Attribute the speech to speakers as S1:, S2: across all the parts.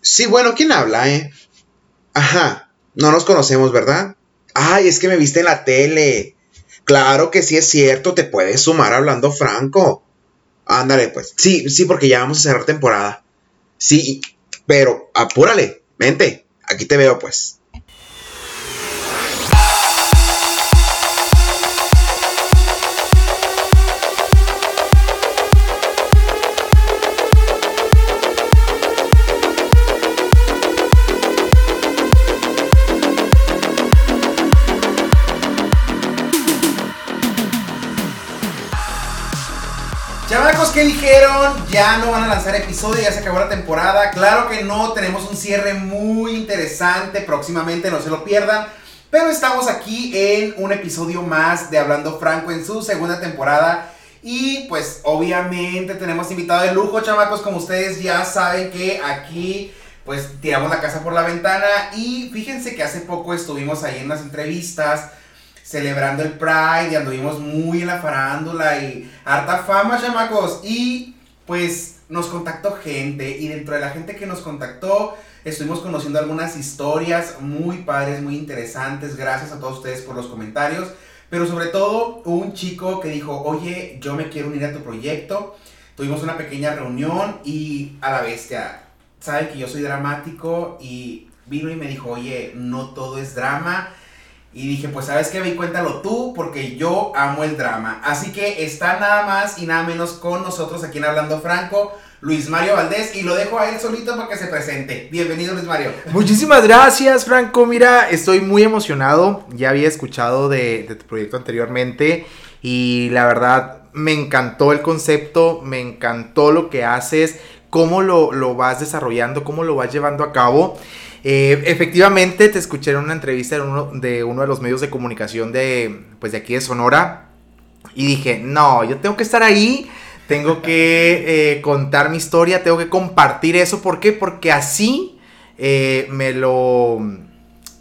S1: Sí, bueno, ¿quién habla, eh? Ajá, no nos conocemos, ¿verdad? Ay, es que me viste en la tele. Claro que sí es cierto, te puedes sumar hablando franco. Ándale, pues. Sí, sí, porque ya vamos a cerrar temporada. Sí, pero apúrale, vente. Aquí te veo, pues.
S2: ¿Qué dijeron? Ya no van a lanzar episodio, ya se acabó la temporada. Claro que no, tenemos un cierre muy interesante próximamente, no se lo pierdan. Pero estamos aquí en un episodio más de Hablando Franco en su segunda temporada. Y pues obviamente tenemos invitado de lujo, chamacos, como ustedes ya saben que aquí pues tiramos la casa por la ventana. Y fíjense que hace poco estuvimos ahí en las entrevistas celebrando el Pride y anduvimos muy en la farándula y harta fama, chamacos. Y pues nos contactó gente y dentro de la gente que nos contactó estuvimos conociendo algunas historias muy padres, muy interesantes. Gracias a todos ustedes por los comentarios. Pero sobre todo un chico que dijo, oye, yo me quiero unir a tu proyecto. Tuvimos una pequeña reunión y a la bestia, sabe que yo soy dramático y vino y me dijo, oye, no todo es drama y dije, pues sabes qué, ve y cuéntalo tú, porque yo amo el drama. Así que está nada más y nada menos con nosotros aquí en Hablando Franco, Luis Mario Valdés, y lo dejo a él solito para que se presente. Bienvenido, Luis Mario.
S3: Muchísimas gracias, Franco. Mira, estoy muy emocionado. Ya había escuchado de, de tu proyecto anteriormente y la verdad me encantó el concepto, me encantó lo que haces, cómo lo, lo vas desarrollando, cómo lo vas llevando a cabo. Eh, efectivamente, te escuché en una entrevista de uno, de los medios de comunicación de, pues de aquí de Sonora. Y dije, no, yo tengo que estar ahí, tengo que eh, contar mi historia, tengo que compartir eso. ¿Por qué? Porque así eh, me lo...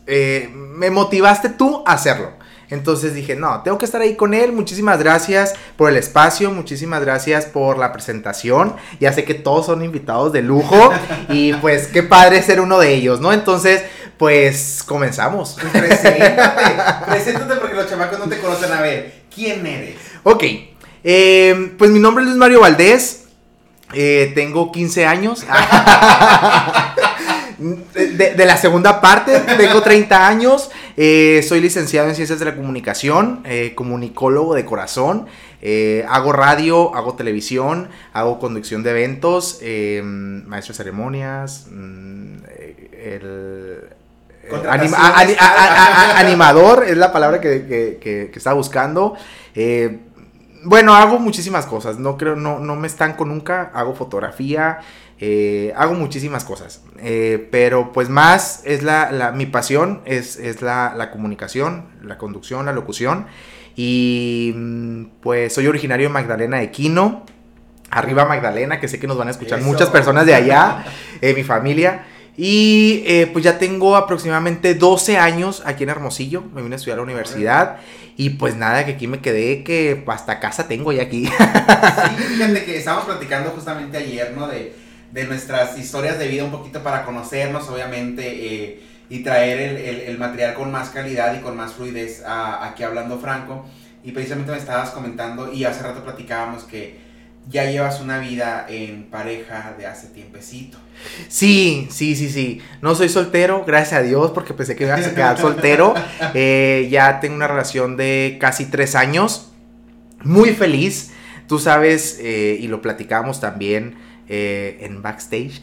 S3: me motivaste tú a hacerlo. Entonces dije, no, tengo que estar ahí con él. Muchísimas gracias por el espacio, muchísimas gracias por la presentación. Ya sé que todos son invitados de lujo y pues qué padre ser uno de ellos, ¿no? Entonces, pues comenzamos.
S2: Pues preséntate, preséntate porque los chamacos no te conocen. A ver, ¿quién eres?
S3: Ok, eh, pues mi nombre es Luis Mario Valdés. Eh, tengo 15 años. De, la segunda parte, tengo 30 años, eh, soy licenciado en Ciencias de la Comunicación, eh, comunicólogo de corazón, eh, hago radio, hago televisión, hago conducción de eventos, maestro de ceremonias, animador es la palabra que, que, estaba buscando. bueno, hago muchísimas cosas, no creo, no, no me estanco nunca, hago fotografía, eh, hago muchísimas cosas, eh, pero pues más es la, mi pasión, es, es la, comunicación, la conducción, la locución. Y mm, pues soy originario de Magdalena de Quino, arriba Magdalena, que sé que nos van a escuchar muchas personas de allá, eh, mi familia. Y pues ya tengo aproximadamente 12 años aquí en Hermosillo, me vine a estudiar a la universidad. Y pues nada, que aquí me quedé, que hasta casa tengo ya aquí.
S2: Sí, fíjate que estábamos platicando justamente ayer, ¿no? De, de nuestras historias de vida un poquito para conocernos, obviamente, eh, y traer el, el, material con más calidad y con más fluidez a, aquí hablando franco. Y precisamente me estabas comentando y hace rato platicábamos que ya llevas una vida en pareja de hace tiempecito.
S3: Sí, sí, sí, sí. No soy soltero, gracias a Dios, porque pensé que iba a quedar soltero. Eh, ya tengo una relación de casi tres años. Muy feliz. Tú sabes, eh, y lo platicamos también eh, en backstage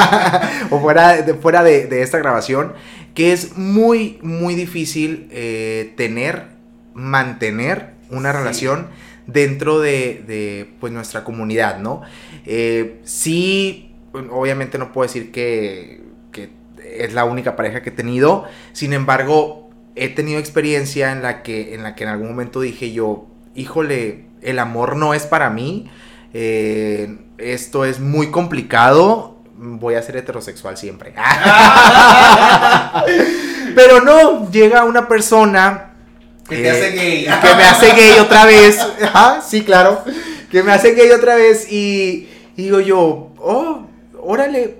S3: o fuera, de, fuera de, esta grabación, que es muy, muy difícil eh, tener, mantener una relación dentro de, pues, nuestra comunidad, ¿no? Eh, sí, obviamente no puedo decir que, que es la única pareja que he tenido, sin embargo, he tenido experiencia en la que en, la que en algún momento dije yo, híjole, el amor no es para mí, eh, esto es muy complicado, voy a ser heterosexual siempre. Pero no, llega una persona
S2: que te hace gay.
S3: Que me hace gay otra vez. sí, claro. Que me hace gay otra vez y, digo yo, oh, órale,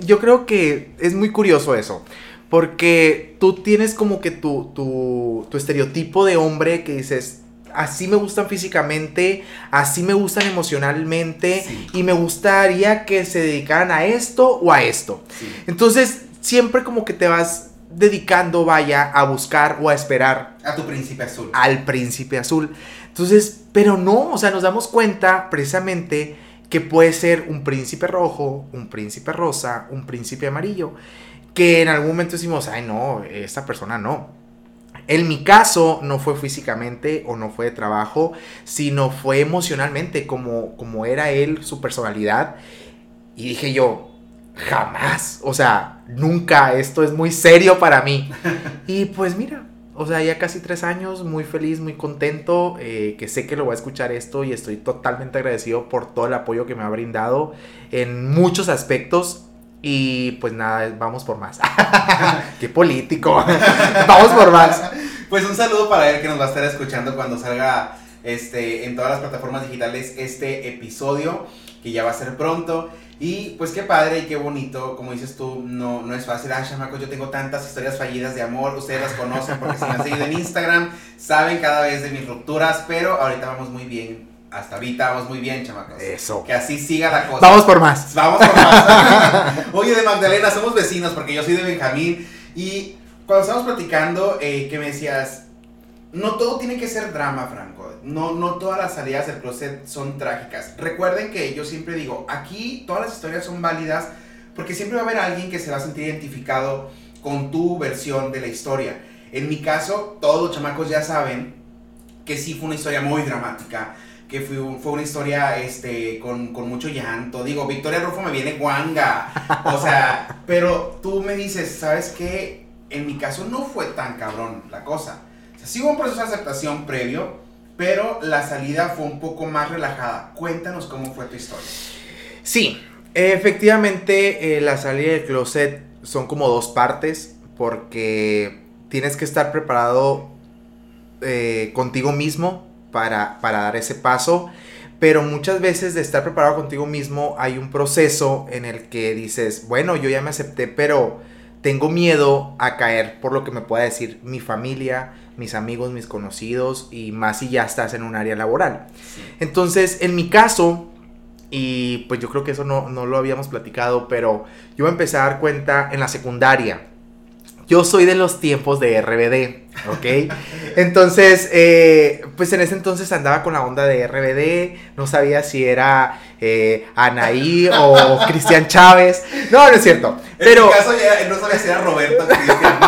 S3: yo creo que es muy curioso eso. Porque tú tienes como que tu, tu, tu estereotipo de hombre que dices, así me gustan físicamente, así me gustan emocionalmente y me gustaría que se dedicaran a esto o a esto. Entonces, siempre como que te vas dedicando, vaya, a buscar o a esperar.
S2: A tu príncipe azul.
S3: Al príncipe azul. Entonces, pero no, o sea, nos damos cuenta precisamente que puede ser un príncipe rojo, un príncipe rosa, un príncipe amarillo, que en algún momento decimos, ay no, esta persona no. En mi caso no fue físicamente o no fue de trabajo, sino fue emocionalmente como, como era él, su personalidad. Y dije yo, jamás, o sea, nunca, esto es muy serio para mí. Y pues mira, o sea, ya casi tres años, muy feliz, muy contento, eh, que sé que lo voy a escuchar esto y estoy totalmente agradecido por todo el apoyo que me ha brindado en muchos aspectos. Y pues nada, vamos por más. Qué político. vamos por más.
S2: Pues un saludo para él que nos va a estar escuchando cuando salga este, en todas las plataformas digitales este episodio, que ya va a ser pronto. Y pues qué padre y qué bonito, como dices tú, no, no es fácil. Ah, chamacos, yo tengo tantas historias fallidas de amor, ustedes las conocen porque si me han seguido en Instagram, saben cada vez de mis rupturas, pero ahorita vamos muy bien. Hasta ahorita vamos muy bien, chamacos.
S3: Eso.
S2: Que así siga la cosa.
S3: Vamos por más.
S2: Vamos por más. Oye, de Magdalena, somos vecinos porque yo soy de Benjamín. Y cuando estábamos platicando, eh, que me decías, no todo tiene que ser drama, Franco. No, no todas las salidas del closet son trágicas. Recuerden que yo siempre digo, aquí todas las historias son válidas porque siempre va a haber alguien que se va a sentir identificado con tu versión de la historia. En mi caso, todos los chamacos ya saben que sí fue una historia muy dramática, que fue, fue una historia este, con, con, mucho llanto. Digo, Victoria Rufo me viene guanga. O sea, pero tú me dices, ¿sabes qué? En mi caso no fue tan cabrón la cosa sí hubo un proceso de aceptación previo, pero la salida fue un poco más relajada. Cuéntanos cómo fue tu historia.
S3: Sí, efectivamente eh, la salida del closet son como dos partes porque tienes que estar preparado eh, contigo mismo para, para dar ese paso. Pero muchas veces de estar preparado contigo mismo hay un proceso en el que dices, bueno, yo ya me acepté, pero tengo miedo a caer por lo que me pueda decir mi familia, mis amigos, mis conocidos y más si ya estás en un área laboral. Entonces, en mi caso, y pues yo creo que eso no, no lo habíamos platicado, pero yo me empecé a dar cuenta en la secundaria. Yo soy de los tiempos de RBD, ¿ok? Entonces, eh, pues en ese entonces andaba con la onda de RBD, no sabía si era eh, Anaí o Cristian Chávez. No, no es cierto. Pero...
S2: En mi caso ya no sabía si era Roberto Cristian.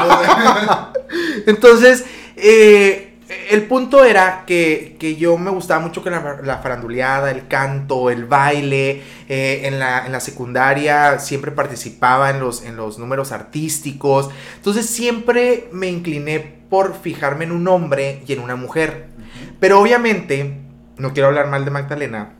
S3: entonces, eh, el punto era que, yo me gustaba mucho que la, faranduleada, el canto, el baile. Eh, en, la, secundaria siempre participaba en los, en los números artísticos. Entonces siempre me incliné por fijarme en un hombre y en una mujer. Pero obviamente, no quiero hablar mal de Magdalena,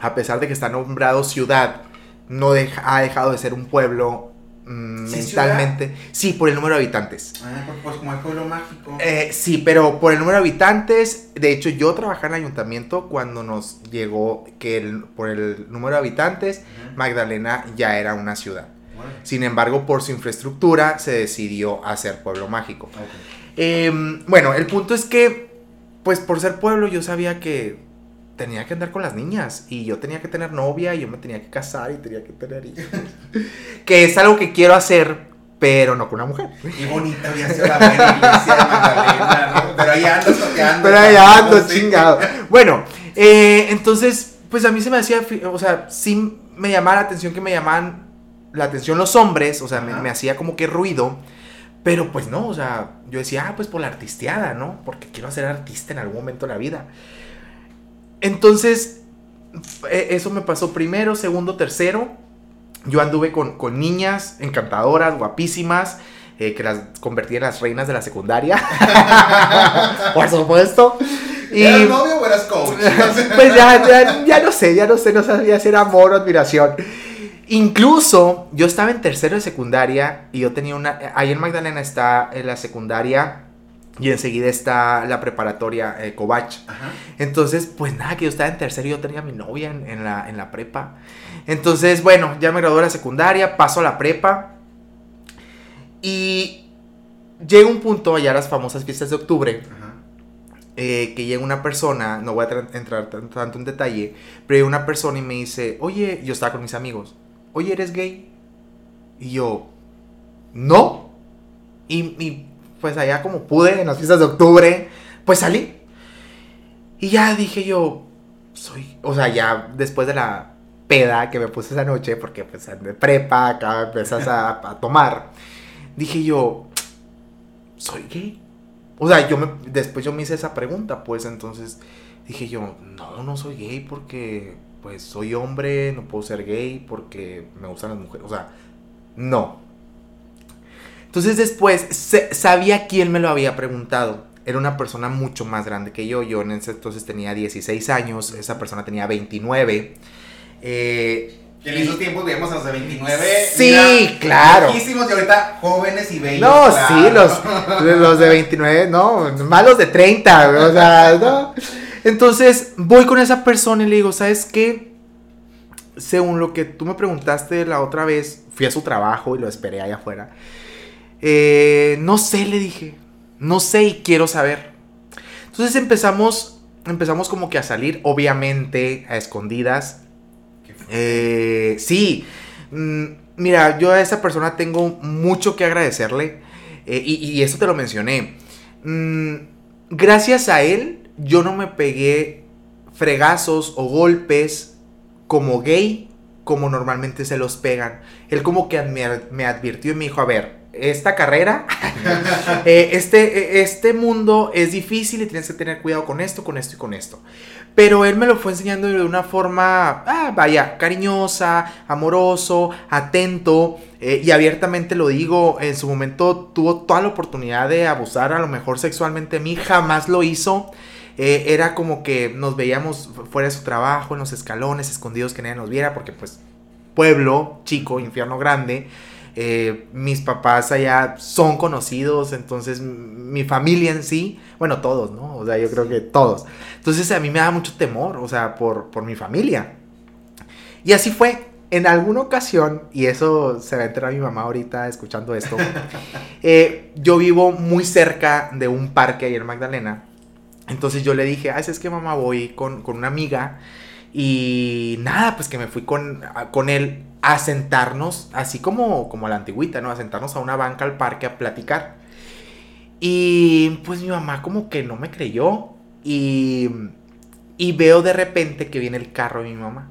S3: a pesar de que está nombrado ciudad, no ha dejado de ser un pueblo Mm, mentalmente. Sí, por el número de habitantes.
S2: Ah, pues, pues como el pueblo mágico.
S3: Eh, sí, pero por el número de habitantes, de hecho yo trabajé en el ayuntamiento cuando nos llegó que el, por el número de habitantes, Magdalena ya era una ciudad. Sin embargo, por su infraestructura se decidió hacer pueblo mágico. Em, bueno, el punto es que, pues por ser pueblo yo sabía que tenía que andar con las niñas y yo tenía que tener novia y yo me tenía que casar y tenía que tener hijos. que es algo que quiero hacer, pero no con una mujer.
S2: Qué bonita había sido la buena iglesia de Magdalena, ¿no? Pero ahí ando toqueando.
S3: Pero ahí ando, chingado. Bueno, eh, entonces, pues a mí se me hacía, o sea, sí me llamaba la atención que me llamaban la atención los hombres, o sea, me, me, hacía como que ruido. Pero pues no, o sea, yo decía, ah, pues por la artisteada, ¿no? Porque quiero ser artista en algún momento de la vida. Entonces, e, eso me pasó primero, segundo, tercero. Yo anduve con, niñas encantadoras, guapísimas, eh, que las convertí en las reinas de la secundaria. Por supuesto.
S2: Y, ¿Eras novio o eras coach?
S3: pues ya, ya, no sé, ya no sé, no sabía si era amor o admiración. Incluso yo estaba en tercero de secundaria y yo tenía una. Ahí en Magdalena está en la secundaria Y enseguida está la preparatoria eh, Covach. Entonces, pues nada, que yo estaba en tercero y yo tenía a mi novia en, en la, en la prepa. Entonces, bueno, ya me gradué de la secundaria, paso a la prepa. Y llega un punto, allá las famosas fiestas de octubre,
S2: Ajá.
S3: eh, que llega una persona, no voy a tra- entrar tan- tanto en detalle, pero llega una persona y me dice, oye, yo estaba con mis amigos, oye, ¿eres gay? Y yo, no. Y, y, pues allá como pude, en las fiestas de octubre, pues salí. Y ya dije yo, soy, o sea, ya después de la peda que me puse esa noche, porque pues de prepa, acá empezas a, a tomar, dije yo, soy gay. O sea, yo me, después yo me hice esa pregunta, pues entonces dije yo, no, no soy gay porque pues soy hombre, no puedo ser gay porque me gustan las mujeres, o sea, no. Entonces después se- sabía quién me lo había preguntado. Era una persona mucho más grande que yo. Yo en ese entonces tenía 16 años, esa persona tenía 29. Eh,
S2: Que en esos tiempos veíamos a los de 29.
S3: Sí,
S2: mira,
S3: claro.
S2: viejísimos y ahorita jóvenes y bellos.
S3: No,
S2: claro.
S3: sí, los, los de 29, no, más los de 30, o sea, no. Entonces, voy con esa persona y le digo, ¿sabes qué? Según lo que tú me preguntaste la otra vez, fui a su trabajo y lo esperé allá afuera. Eh, no sé, le dije, no sé y quiero saber. Entonces empezamos, empezamos como que a salir, obviamente, a escondidas. Eh, sí, Mm, mira, yo a esa persona tengo mucho que agradecerle eh, y, y eso te lo mencioné. Mm, gracias a él, yo no me pegué fregazos o golpes como gay, como normalmente se los pegan. Él como que me advirtió y me dijo, a ver, esta carrera, eh, este, eh, este mundo es difícil y tienes que tener cuidado con esto, con esto y con esto. Pero él me lo fue enseñando de una forma, ah, vaya, cariñosa, amoroso, atento eh, y abiertamente lo digo. En su momento tuvo toda la oportunidad de abusar a lo mejor sexualmente de mí, jamás lo hizo. Era como que nos veíamos fu- fuera de su trabajo, en los escalones, escondidos que nadie nos viera, porque pues pueblo, chico, infierno grande. Eh, mis papás allá son conocidos, entonces mi familia en sí, bueno, todos, ¿no? O sea, yo creo que todos. Entonces a mí me da mucho temor, o sea, por, por mi familia. Y así fue. En alguna ocasión, y eso se va a enterar mi mamá ahorita escuchando esto, eh, yo vivo muy cerca de un parque ahí en Magdalena. Entonces yo le dije, ah, es que mamá voy con, con una amiga y nada, pues que me fui con, con él a sentarnos, así como, como a la antigüita, ¿no? A sentarnos a una banca al parque a platicar. Y pues mi mamá como que no me creyó y, y veo de repente que viene el carro de mi mamá.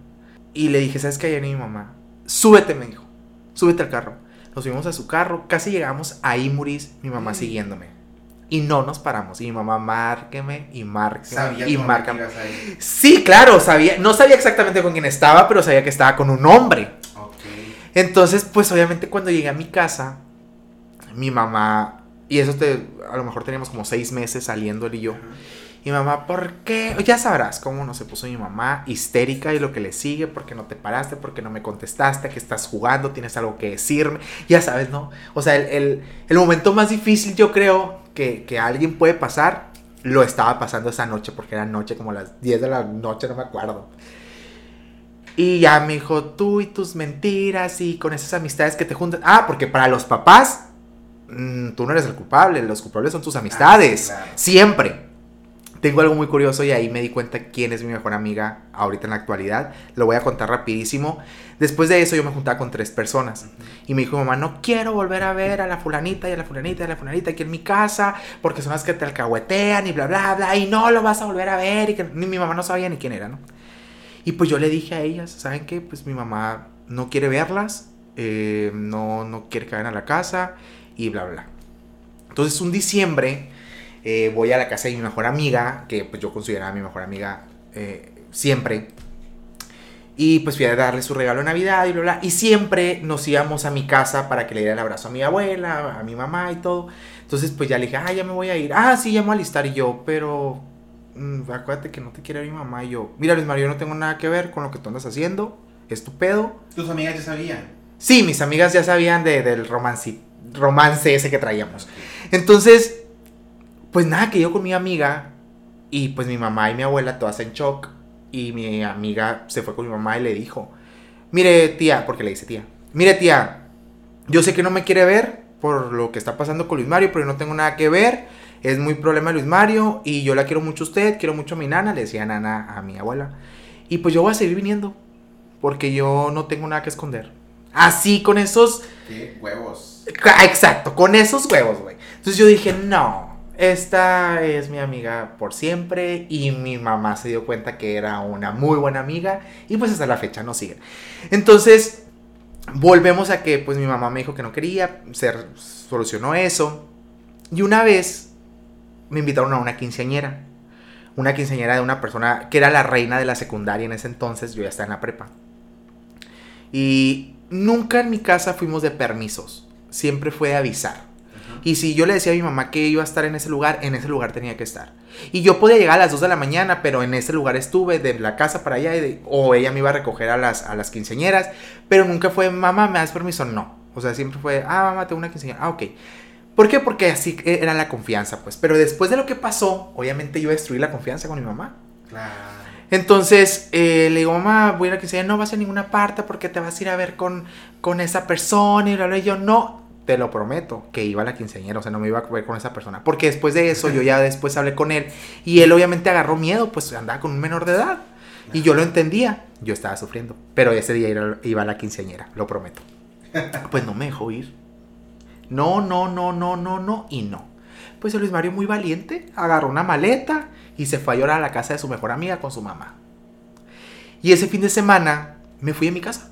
S3: Y le dije, ¿sabes qué hay en mi mamá? Súbete, me dijo. Súbete al carro. Nos subimos a su carro, casi llegamos a Imuris, mi mamá
S2: Mm.
S3: siguiéndome. Y no nos paramos. Y mi mamá, márqueme y márqueme
S2: Sabía
S3: y márcame.
S2: ahí.
S3: Sí, claro, sabía, no sabía exactamente con quién estaba, pero sabía que estaba con un hombre. Entonces, pues obviamente cuando llegué a mi casa, mi mamá, y eso te, a lo mejor teníamos como seis meses saliendo él y yo. Y mi mamá, ¿por qué? Ya sabrás cómo no se puso mi mamá histérica y lo que le sigue, porque no te paraste, porque no me contestaste, que estás jugando, tienes algo que decirme. Ya sabes, ¿no? O sea, el, el- el momento más difícil yo creo que, que alguien puede pasar, lo estaba pasando esa noche, porque era noche, como las 10 de la noche, no me acuerdo. Y ya me dijo, tú y tus mentiras y con esas amistades que te juntas. Ah, porque para los papás, mm, tú no eres el culpable, los culpables son tus amistades.
S2: Ah, claro.
S3: Siempre. Tengo algo muy curioso y ahí me di cuenta quién es mi mejor amiga ahorita en la actualidad. Lo voy a contar rapidísimo. Después de eso yo me juntaba con tres personas. Y me dijo mi mamá, no quiero volver a ver a la fulanita y a la fulanita y a la fulanita aquí en mi casa porque son las que te alcahuetean y bla, bla, bla. Y no lo vas a volver a ver. Y que ni mi mamá no sabía ni quién era, ¿no? Y pues yo le dije a ellas, ¿saben qué? Pues mi mamá no quiere verlas, eh, no, no quiere que vayan a la casa y bla, bla. Entonces un diciembre eh, voy a la casa de mi mejor amiga, que pues yo consideraba mi mejor amiga eh, siempre. Y pues fui a darle su regalo de Navidad y bla, bla. Y siempre nos íbamos a mi casa para que le diera el abrazo a mi abuela, a mi mamá y todo. Entonces pues ya le dije, ah, ya me voy a ir. Ah, sí, ya me voy a alistar. Yo, pero mm, acuérdate que no te quiere ver mi mamá. Y yo, mira Luis Mario, yo no tengo nada que ver con lo que tú andas haciendo. Es tu pedo.
S2: Tus amigas ya sabían.
S3: Sí, mis amigas ya sabían de- del romance, romance ese que traíamos. Entonces, pues nada, que yo con mi amiga y pues mi mamá y mi abuela todas en shock y mi amiga se fue con mi mamá y le dijo, mire tía, porque le dice tía, mire tía, yo sé que no me quiere ver por lo que está pasando con Luis Mario, pero yo no tengo nada que ver, es muy problema de Luis Mario y yo la quiero mucho a usted, quiero mucho a mi nana, le decía nana a mi abuela. Y pues yo voy a seguir viniendo porque yo no tengo nada que esconder. Así, con esos...
S2: Qué huevos.
S3: Exacto, con esos huevos, güey. Entonces yo dije, no, esta es mi amiga por siempre y mi mamá se dio cuenta que era una muy buena amiga y pues hasta la fecha no sigue. Entonces, volvemos a que pues mi mamá me dijo que no quería, se solucionó eso. Y una vez me invitaron a una quinceañera. Una quinceañera de una persona que era la reina de la secundaria en ese entonces, yo ya estaba en la prepa. Y nunca en mi casa fuimos de permisos, siempre fue de avisar. Y si yo le decía a mi mamá que iba a estar en ese lugar, en ese lugar tenía que estar. Y yo podía llegar a las 2 de la mañana, pero en ese lugar estuve, de la casa para allá, o ella me iba a recoger a las, a las quinceañeras, pero nunca fue, mamá, ¿me das permiso? No. O sea, siempre fue, ah, mamá, tengo una quinceañera. Ah, ok. ¿Por qué? Porque así era la confianza, pues. Pero después de lo que pasó, obviamente yo destruí la confianza con mi mamá.
S2: Claro.
S3: Entonces eh, le digo, mamá, voy a ir a la quinceañera, no vas a ninguna parte porque te vas a ir a ver con, con esa persona. Y, y yo, no, te lo prometo, que iba a la quinceañera, o sea, no me iba a ver con esa persona. Porque después de eso, yo ya después hablé con él y él obviamente agarró miedo, pues andaba con un menor de edad. Y yo lo entendía, yo estaba sufriendo. Pero ese día iba a la quinceañera, lo prometo. Pues no me dejó ir. No, no, no, no, no, no y no. Pues Luis Mario muy valiente, agarró una maleta y se fue a llorar a la casa de su mejor amiga con su mamá. Y ese fin de semana me fui a mi casa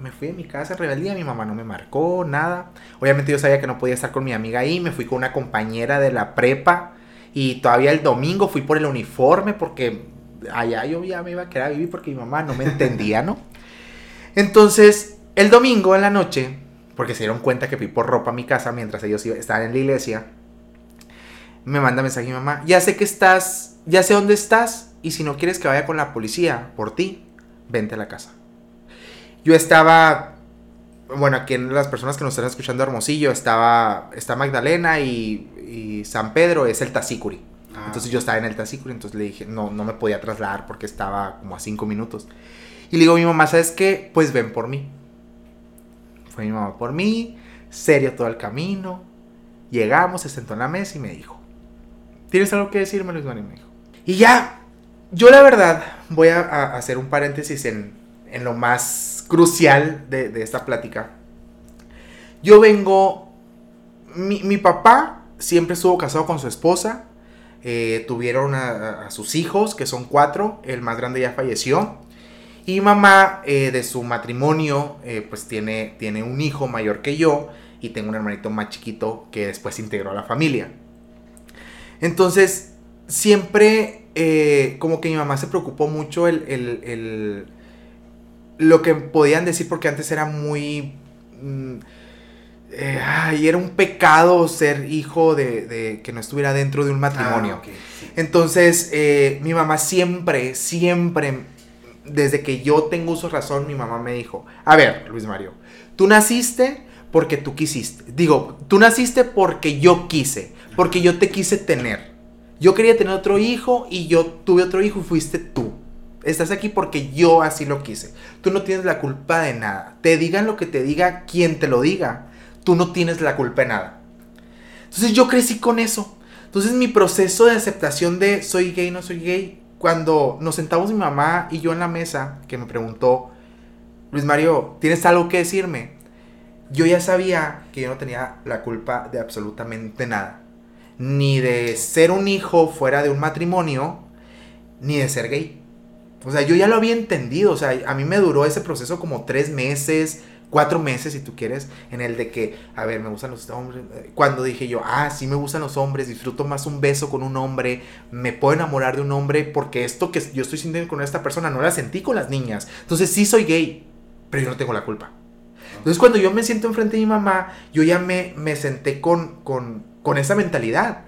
S3: me fui a mi casa rebeldía, mi mamá no me marcó, nada. Obviamente yo sabía que no podía estar con mi amiga ahí, me fui con una compañera de la prepa y todavía el domingo fui por el uniforme porque allá yo ya me iba a quedar a vivir porque mi mamá no me entendía, ¿no? Entonces, el domingo en la noche, porque se dieron cuenta que fui por ropa a mi casa mientras ellos estaban en la iglesia, me manda mensaje mi mamá, ya sé que estás, ya sé dónde estás y si no quieres que vaya con la policía por ti, vente a la casa yo estaba, bueno, aquí en las personas que nos están escuchando Hermosillo, estaba, está Magdalena y, San Pedro es el Tacícuri. Ah. Entonces yo estaba en el Tacícuri, entonces le dije, no, no me podía trasladar porque estaba como a cinco minutos. Y le digo a mi mamá, ¿sabes qué? Pues ven por mí. Fue mi mamá por mí, serio todo el camino. Llegamos, se sentó en la mesa y me dijo, ¿tienes algo que decirme, Luis Manuel? Me dijo. Y ya, yo la verdad voy a hacer un paréntesis en, en lo más crucial de, esta plática. Yo vengo, mi, papá siempre estuvo casado con su esposa, eh, tuvieron a, sus hijos, que son cuatro, el más grande ya falleció, y mamá eh, de su matrimonio, eh, pues tiene, tiene un hijo mayor que yo, y tengo un hermanito más chiquito que después integró a la familia. Entonces, siempre como que mi mamá se preocupó mucho el lo que podían decir porque antes era muy... Mm, eh, ay, era un pecado ser hijo de, que no estuviera dentro de un matrimonio. Ah, Entonces, eh, mi mamá siempre, siempre, desde que yo tengo uso razón, mi mamá me dijo, a ver, Luis Mario, tú naciste porque tú quisiste. Digo, tú naciste porque yo quise, porque yo te quise tener. Yo quería tener otro hijo y yo tuve otro hijo y fuiste tú. Estás aquí porque yo así lo quise. Tú no tienes la culpa de nada. Te digan lo que te diga quien te lo diga. Tú no tienes la culpa de nada. Entonces yo crecí con eso. Entonces mi proceso de aceptación de soy gay, no soy gay, cuando nos sentamos mi mamá y yo en la mesa, que me preguntó, Luis Mario, ¿tienes algo que decirme? Yo ya sabía que yo no tenía la culpa de absolutamente nada. Ni de ser un hijo fuera de un matrimonio, ni de ser gay. O sea, yo ya lo había entendido. O sea, a mí me duró ese proceso como tres meses, cuatro meses, si tú quieres, en el de que, a ver, me gustan los hombres. Cuando dije yo, ah, sí me gustan los hombres, disfruto más un beso con un hombre, me puedo enamorar de un hombre, porque esto que yo estoy sintiendo con esta persona no la sentí con las niñas. Entonces sí soy gay, pero yo no tengo la culpa. Entonces cuando yo me siento enfrente de mi mamá, yo ya me, me senté con, con, con esa mentalidad.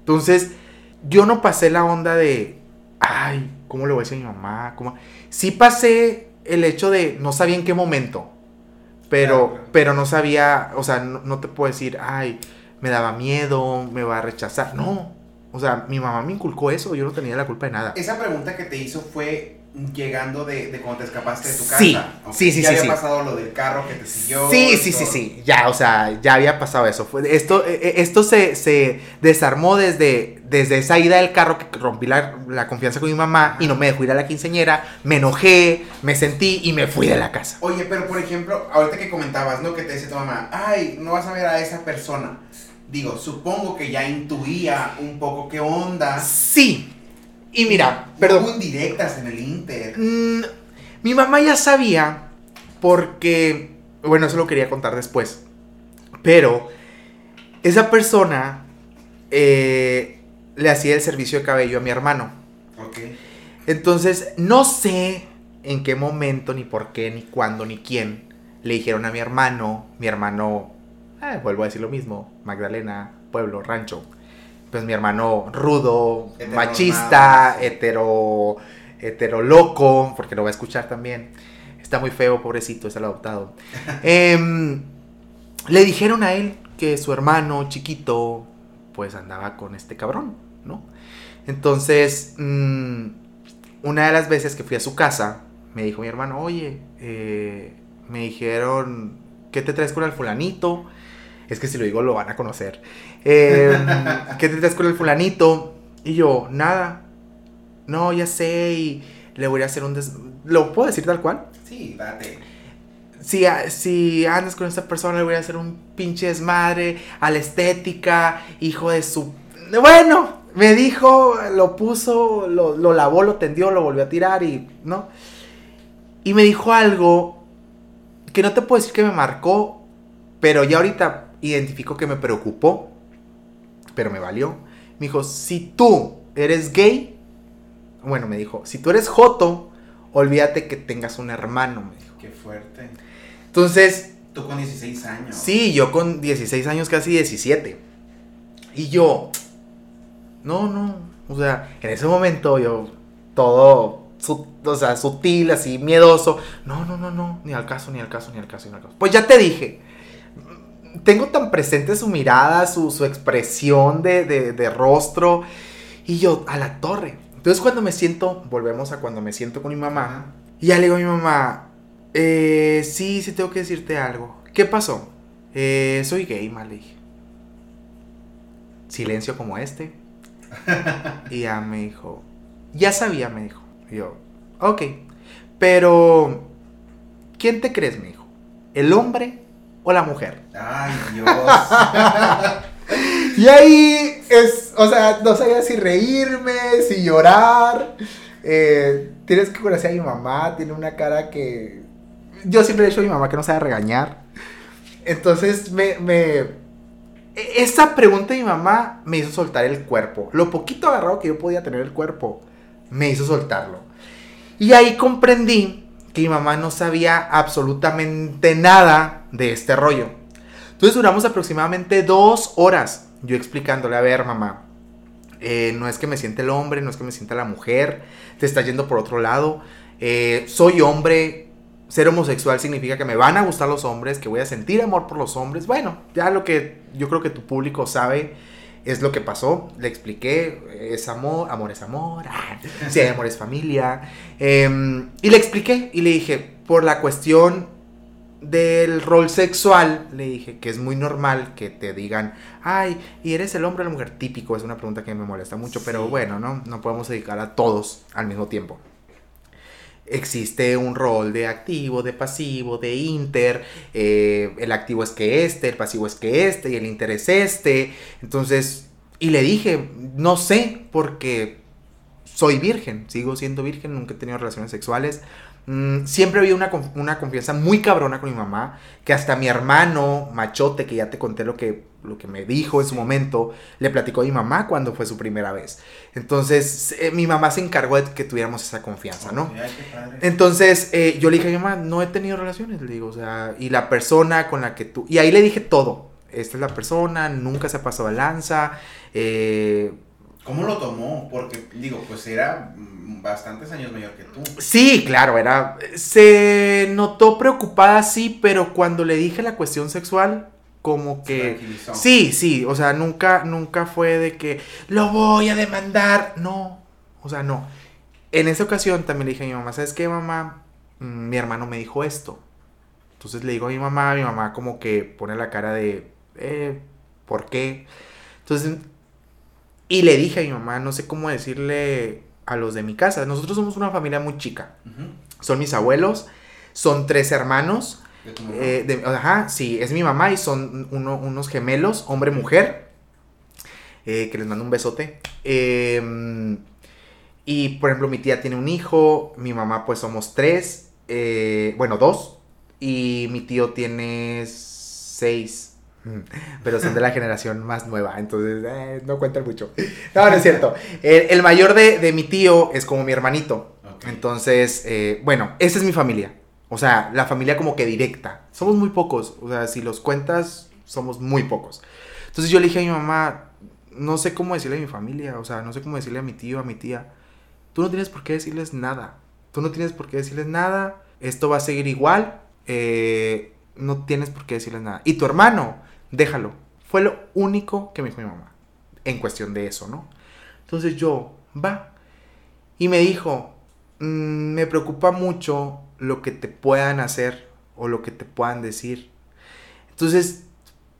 S3: Entonces, yo no pasé la onda de, ay, ¿cómo le voy a decir a mi mamá? ¿Cómo? Sí pasé el hecho de, no sabía en qué momento, pero, pero no sabía, o sea, no, te puedo decir, ay, me daba miedo, me va a rechazar. No, o sea, mi mamá me inculcó eso, yo no tenía la culpa de nada.
S2: Esa pregunta que te hizo fue llegando de, de cuando te escapaste de tu casa.
S3: Sí,
S2: Ok,
S3: sí, sí,
S2: Ya
S3: sí,
S2: había
S3: sí.
S2: pasado lo del carro que te siguió.
S3: Sí, sí, sí,
S2: todo.
S3: sí, ya, o sea, ya había pasado eso. Fue, esto eh, eh, esto se, se desarmó desde, desde esa ida del carro que rompí la, la confianza con mi mamá y no me dejó ir a la quinceñera, me enojé, me sentí y me fui de la casa.
S2: Oye, pero por ejemplo, ahorita que comentabas, ¿no? Que te dice tu mamá, ay, no vas a ver a esa persona. Digo, supongo que ya intuía un poco qué onda.
S3: Sí, y mira,
S2: Hubo
S3: perdón.
S2: indirectas en el Inter.
S3: Mm, mi mamá ya sabía porque, bueno, eso lo quería contar después, pero esa persona eh, le hacía el servicio de cabello a mi hermano.
S2: Ok.
S3: Entonces, no sé en qué momento, ni por qué, ni cuándo, ni quién le dijeron a mi hermano, mi hermano, eh, vuelvo a decir lo mismo, Magdalena, pueblo, rancho. Pues mi hermano rudo, machista, hetero, hetero loco, porque lo va a escuchar también. Está muy feo, pobrecito, es el adoptado. Em, le dijeron a él que su hermano chiquito, pues andaba con este cabrón, ¿no? Entonces, mm, una de las veces que fui a su casa, me dijo mi hermano, oye, eh, me dijeron, ¿qué te traes con el fulanito? Es que si lo digo lo van a conocer. Eh, ¿Qué te traes con el fulanito? Y yo, nada. No, ya sé, y le voy a hacer un... des- ¿Lo puedo decir tal cual?
S2: Sí, date.
S3: si, si andas con esta persona, le voy a hacer un pinche desmadre a la estética, hijo de su... Bueno, me dijo, lo puso, lo, lo lavó, lo tendió, lo volvió a tirar y... ¿No? Y me dijo algo que no te puedo decir que me marcó, pero ya ahorita identifico que me preocupó, pero me valió. Me dijo, si tú eres gay, bueno, me dijo, si tú eres joto, olvídate que tengas un hermano, me dijo.
S2: Qué fuerte.
S3: Entonces,
S2: Tú con 16 años.
S3: sí, yo con 16 años, casi 17. Y yo, no, no, o sea, en ese momento yo, todo, su- o sea, sutil, así, miedoso. No, no, no, no, ni al caso, ni al caso, ni al caso, ni al caso. Pues ya te dije, tengo tan presente su mirada, su, su expresión de, de, de rostro. Y yo, a la torre. Entonces cuando me siento, volvemos a cuando me siento con mi mamá. Y ya le digo a mi mamá, eh, sí, sí tengo que decirte algo. ¿Qué pasó? "Eh, soy gay, ma, le dije. Silencio como este. y ya me dijo, ya sabía, me dijo. Y yo, ok, pero ¿quién te crees? Me dijo, ¿el hombre o la mujer?
S2: Ay, Dios.
S3: Y ahí es, o sea, no sabía si reírme, si llorar. Eh, tienes que conocer a mi mamá, tiene una cara que... Yo siempre he dicho a mi mamá que no sabe regañar. Entonces me, me... e- Esa pregunta de mi mamá me hizo soltar el cuerpo. Lo poquito agarrado que yo podía tener el cuerpo, me hizo soltarlo. Y ahí comprendí que mi mamá no sabía absolutamente nada de este rollo. Entonces duramos aproximadamente dos horas yo explicándole, a ver mamá, eh, no es que me siente el hombre, no es que me sienta la mujer, te está yendo por otro lado, eh, soy hombre, ser homosexual significa que me van a gustar los hombres, que voy a sentir amor por los hombres, bueno, ya lo que yo creo que tu público sabe es lo que pasó, le expliqué, es amor, amor es amor, ah, si hay amor es familia, em, y le expliqué y le dije, por la cuestión del rol sexual, le dije que es muy normal que te digan, ay, ¿y eres el hombre o la mujer? Típico, es una pregunta que me molesta mucho, pero bueno, ¿no? No podemos dedicar a todos al mismo tiempo. Existe un rol de activo, de pasivo, de inter. eh, el activo es que este, el pasivo es que este, y el inter es este. Entonces, y le dije, no sé, porque soy virgen, sigo siendo virgen, nunca he tenido relaciones sexuales. Mm, siempre había una, una confianza muy cabrona con mi mamá, que hasta mi hermano, machote, que ya te conté lo que, lo que me dijo en su momento, le platicó a mi mamá cuando fue su primera vez. Entonces, eh, mi mamá se encargó de que tuviéramos esa confianza, ¿no? Entonces, eh, yo le dije a mi mamá, no he tenido relaciones, le digo, o sea, y la persona con la que tú... Y ahí le dije todo. Esta es la persona, nunca se ha pasado de lanza. eh,
S2: ¿Cómo lo tomó? Porque, digo, pues era mm, bastantes años mayor que tú.
S3: Sí, claro, era. Se notó preocupada, sí, pero cuando le dije la cuestión sexual, como
S2: Se
S3: que...
S2: tranquilizó.
S3: Sí, sí, o sea, nunca, nunca fue de que lo voy a demandar. No, o sea, no. En esa ocasión también le dije a mi mamá, ¿sabes qué, mamá? Mm, mi hermano me dijo esto. Entonces le digo a mi mamá, mi mamá como que pone la cara de, eh, ¿por qué? Entonces, y le dije a mi mamá, no sé cómo decirle a los de mi casa. Nosotros somos una familia muy chica. Son mis abuelos, son tres hermanos.
S2: De tu mamá.
S3: Eh, de- ajá, sí, es mi mamá y son uno- unos gemelos, hombre-mujer. eh, que les mando un besote. Eh, y por ejemplo, mi tía tiene un hijo, mi mamá pues somos tres, eh, bueno, dos. Y mi tío tiene seis. Pero son de la generación más nueva, entonces eh, no cuentan mucho. No, no es cierto. El, el mayor de, de mi tío es como mi hermanito. Entonces, eh, bueno, esa es mi familia. O sea, la familia como que directa. Somos muy pocos. O sea, si los cuentas, somos muy pocos. Entonces yo le dije a mi mamá, no sé cómo decirle a mi familia. O sea, no sé cómo decirle a mi tío, a mi tía. Tú no tienes por qué decirles nada. Tú no tienes por qué decirles nada. Esto va a seguir igual. eh, no tienes por qué decirles nada. Y tu hermano, déjalo. Fue lo único que me dijo mi mamá. En cuestión de eso, ¿no? Entonces yo, va. Y me dijo, "Mm, me preocupa mucho lo que te puedan hacer o lo que te puedan decir. Entonces,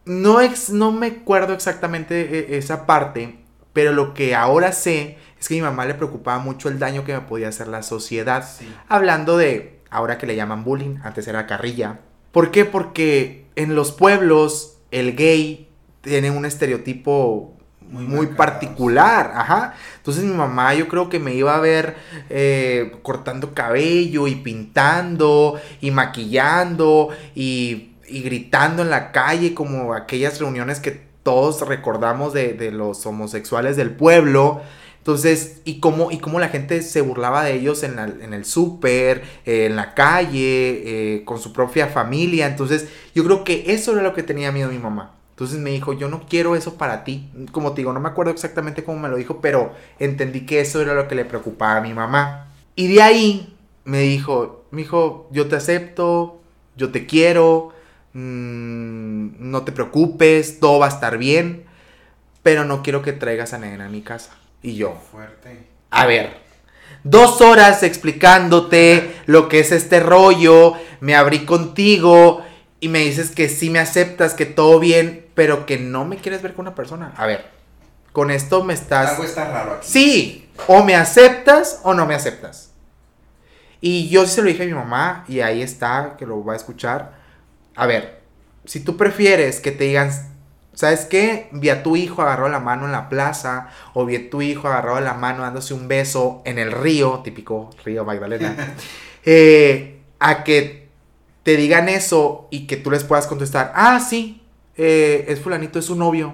S3: no, ex- no me acuerdo exactamente e- esa parte, pero lo que ahora sé es que a mi mamá le preocupaba mucho el daño que me podía hacer la sociedad.
S2: Sí.
S3: Hablando de, ahora que le llaman bullying, antes era carrilla. ¿Por qué? Porque en los pueblos el gay tiene un estereotipo
S2: Muy
S3: particular, ajá. Entonces mi mamá yo creo que me iba a ver eh, cortando cabello y pintando y maquillando y, y gritando en la calle como aquellas reuniones que todos recordamos de, de los homosexuales del pueblo. Entonces, y cómo, y cómo la gente se burlaba de ellos en, el súper, eh, en la calle, eh, con su propia familia. Entonces, yo creo que eso era lo que tenía miedo mi mamá. Entonces me dijo, yo no quiero eso para ti. Como te digo, no me acuerdo exactamente cómo me lo dijo, pero entendí que eso era lo que le preocupaba a mi mamá. Y de ahí me dijo, mi hijo, yo te acepto, yo te quiero, mm, no te preocupes, todo va a estar bien, pero no quiero que traigas a Nena a mi casa. Y yo,
S2: Fuerte.
S3: a ver, dos horas explicándote lo que es este rollo, me abrí contigo y me dices que sí me aceptas, que todo bien, pero que no me quieres ver con una persona. A ver, con esto me estás...
S2: Algo está raro aquí.
S3: Sí, o me aceptas o no me aceptas. Y yo sí se lo dije a mi mamá y ahí está, que lo va a escuchar. A ver, si tú prefieres que te digan, ¿sabes qué? Vi a tu hijo agarrado la mano en la plaza o vi a tu hijo agarrado la mano dándose un beso en el río, típico río Magdalena, eh, a que te digan eso y que tú les puedas contestar, ah, sí, eh, es fulanito, es su novio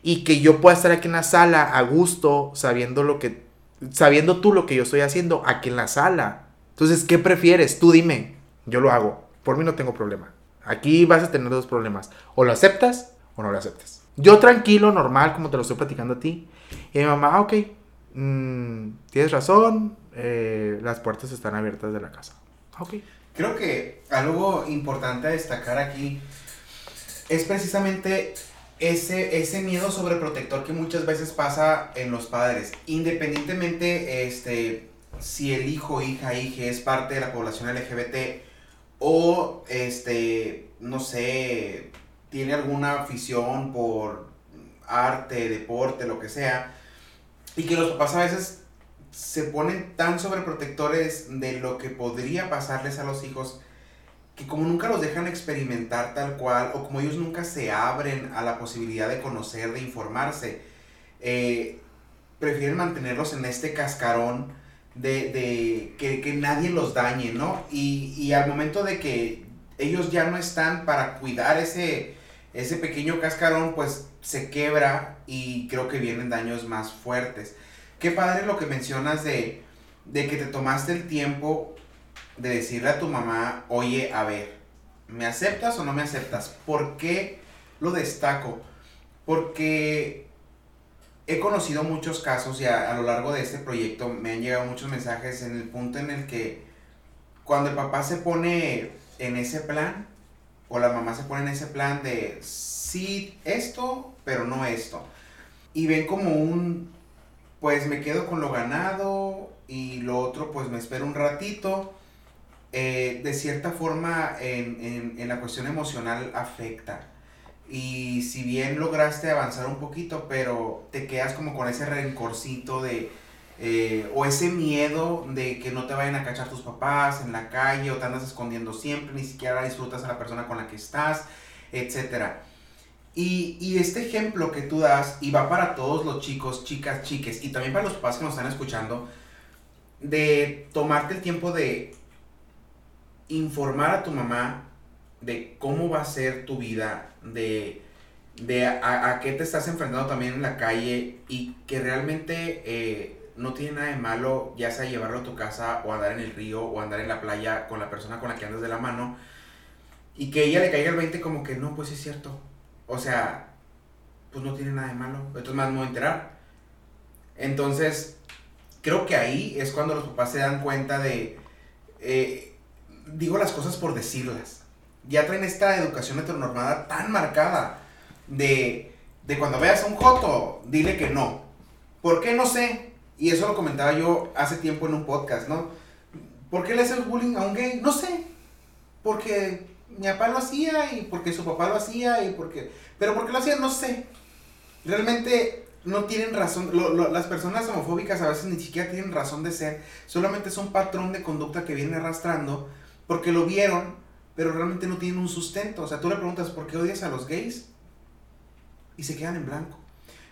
S3: y que yo pueda estar aquí en la sala a gusto, sabiendo lo que, sabiendo tú lo que yo estoy haciendo aquí en la sala. Entonces, ¿qué prefieres? Tú dime, yo lo hago, por mí no tengo problema. Aquí vas a tener dos problemas, o lo aceptas o no lo aceptas. Yo tranquilo, normal, como te lo estoy platicando a ti. Y mi mamá, ok, mm, tienes razón, eh, las puertas están abiertas de la casa. Ok.
S2: Creo que algo importante a destacar aquí es precisamente ese, ese miedo sobreprotector que muchas veces pasa en los padres. Independientemente este, si el hijo, hija, hija es parte de la población LGBT o, este, no sé, tiene alguna afición por arte, deporte, lo que sea, y que los papás a veces se ponen tan sobreprotectores de lo que podría pasarles a los hijos que como nunca los dejan experimentar tal cual o como ellos nunca se abren a la posibilidad de conocer, de informarse, eh, prefieren mantenerlos en este cascarón de, de que, que nadie los dañe, ¿no? Y, y al momento de que ellos ya no están para cuidar ese, ese pequeño cascarón, pues se quebra y creo que vienen daños más fuertes. Qué padre lo que mencionas de, de que te tomaste el tiempo de decirle a tu mamá, oye, a ver, ¿me aceptas o no me aceptas? ¿Por qué lo destaco? Porque he conocido muchos casos y a, a lo largo de este proyecto me han llegado muchos mensajes en el punto en el que cuando el papá se pone en ese plan o la mamá se pone en ese plan de sí esto, pero no esto. Y ven como un, pues me quedo con lo ganado y lo otro pues me espero un ratito. Eh, de cierta forma en, en la cuestión emocional afecta. Y si bien lograste avanzar un poquito, pero te quedas como con ese rencorcito de, eh, o ese miedo de que no te vayan a cachar tus papás en la calle o te andas escondiendo siempre, ni siquiera disfrutas a la persona con la que estás, etc. Y, este ejemplo que tú das, y va para todos los chicos, chicas, chiques, y también para los papás que nos están escuchando, de tomarte el tiempo de informar a tu mamá de cómo va a ser tu vida, de, de a, qué te estás enfrentando también en la calle y que realmente eh, no tiene nada de malo, ya sea llevarlo a tu casa o andar en el río o andar en la playa con la persona con la que andas de la mano y que ella le caiga el 20 como que no, pues es cierto. O sea, pues no tiene nada de malo, entonces más me voy a enterar. Entonces, creo que ahí es cuando los papás se dan cuenta de, eh, digo las cosas por decirlas. Ya traen esta educación heteronormada tan marcada de, de cuando veas a un joto, dile que no. ¿Por qué no sé? Y eso lo comentaba yo hace tiempo en un podcast, ¿no? ¿Por qué le haces bullying a un gay? No sé. Porque mi papá lo hacía y porque su papá lo hacía y porque... Pero ¿por qué lo hacía? No sé. Realmente no tienen razón. las personas homofóbicas a veces ni siquiera tienen razón de ser. Solamente es un patrón de conducta que vienen arrastrando porque lo vieron, pero realmente no tienen un sustento. O sea, tú le preguntas, ¿por qué odias a los gays? Y se quedan en blanco.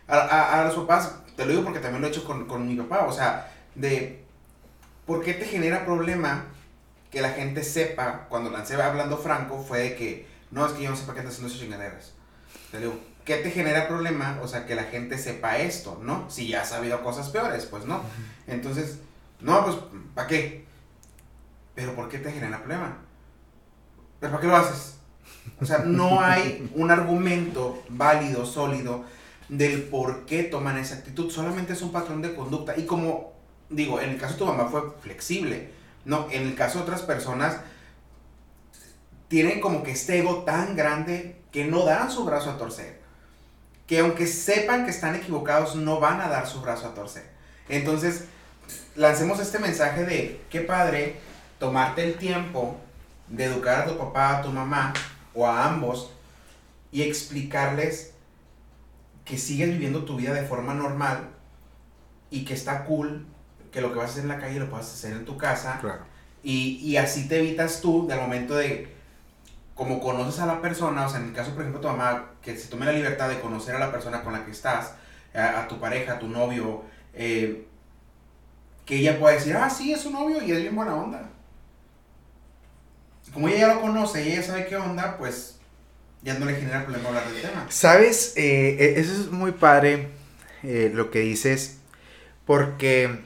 S2: A, a, a los papás, te lo digo porque también lo he hecho con, mi papá, o sea, de por qué te genera problema que la gente sepa, cuando lancé hablando franco, fue de que, no, es que yo no sé para qué estás haciendo esas chingaderas. Te digo, ¿qué te genera problema? O sea, que la gente sepa esto, ¿no? Si ya ha sabido cosas peores, pues no. Entonces, no, pues, ¿para qué? Pero ¿por qué te genera problema? ¿Pero para qué lo haces? O sea, no hay un argumento válido, sólido, del por qué toman esa actitud. Solamente es un patrón de conducta. Y como digo, en el caso de tu mamá fue flexible. No, en el caso de otras personas tienen como que este ego tan grande que no dan su brazo a torcer. Que aunque sepan que están equivocados, no van a dar su brazo a torcer. Entonces, lancemos este mensaje de qué padre tomarte el tiempo de educar a tu papá, a tu mamá o a ambos y explicarles que sigues viviendo tu vida de forma normal y que está cool que lo que vas a hacer en la calle lo puedas hacer en tu casa.
S3: Claro.
S2: Y, y, así te evitas tú del momento de, como conoces a la persona, o sea, en el caso, por ejemplo, tu mamá, que se tome la libertad de conocer a la persona con la que estás, a, tu pareja, a tu novio, eh, que ella pueda decir, ah, sí, es su novio y es bien buena onda. Como ella ya lo conoce y ella sabe qué onda, pues ya no le genera problema hablar del tema.
S3: Sabes, eh, e, eso es muy padre eh, lo que dices, porque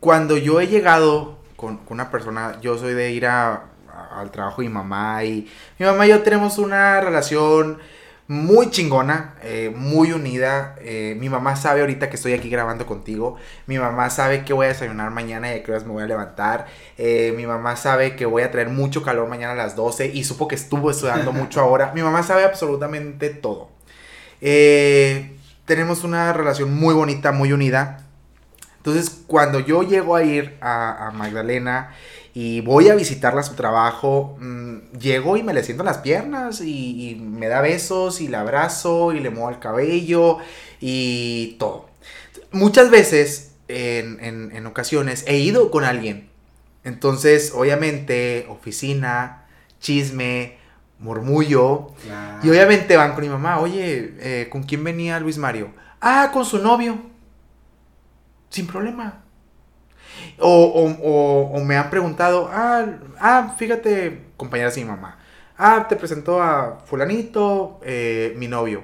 S3: cuando yo he llegado con, una persona, yo soy de ir a, al trabajo de mi mamá y mi mamá y yo tenemos una relación muy chingona, eh, muy unida. Eh, mi mamá sabe ahorita que estoy aquí grabando contigo. Mi mamá sabe que voy a desayunar mañana y a qué horas me voy a levantar. Eh, mi mamá sabe que voy a traer mucho calor mañana a las 12 y supo que estuvo estudiando mucho ahora. Mi mamá sabe absolutamente todo. tenemos una relación muy bonita, muy unida. Entonces, cuando yo llego a ir a, a Magdalena y voy a visitarla a su trabajo, mm, llego y me le siento las piernas y, me da besos y la abrazo y le muevo el cabello y todo. Muchas veces, en, ocasiones, he ido con alguien. Entonces, obviamente, oficina, chisme, murmullo. Y obviamente van con mi mamá, oye, eh, ¿con quién venía Luis Mario? Ah, con su novio. Sin problema. O, me han preguntado, ah, ah, fíjate, compañeras de mi mamá, ah, te presentó a fulanito, eh, mi novio.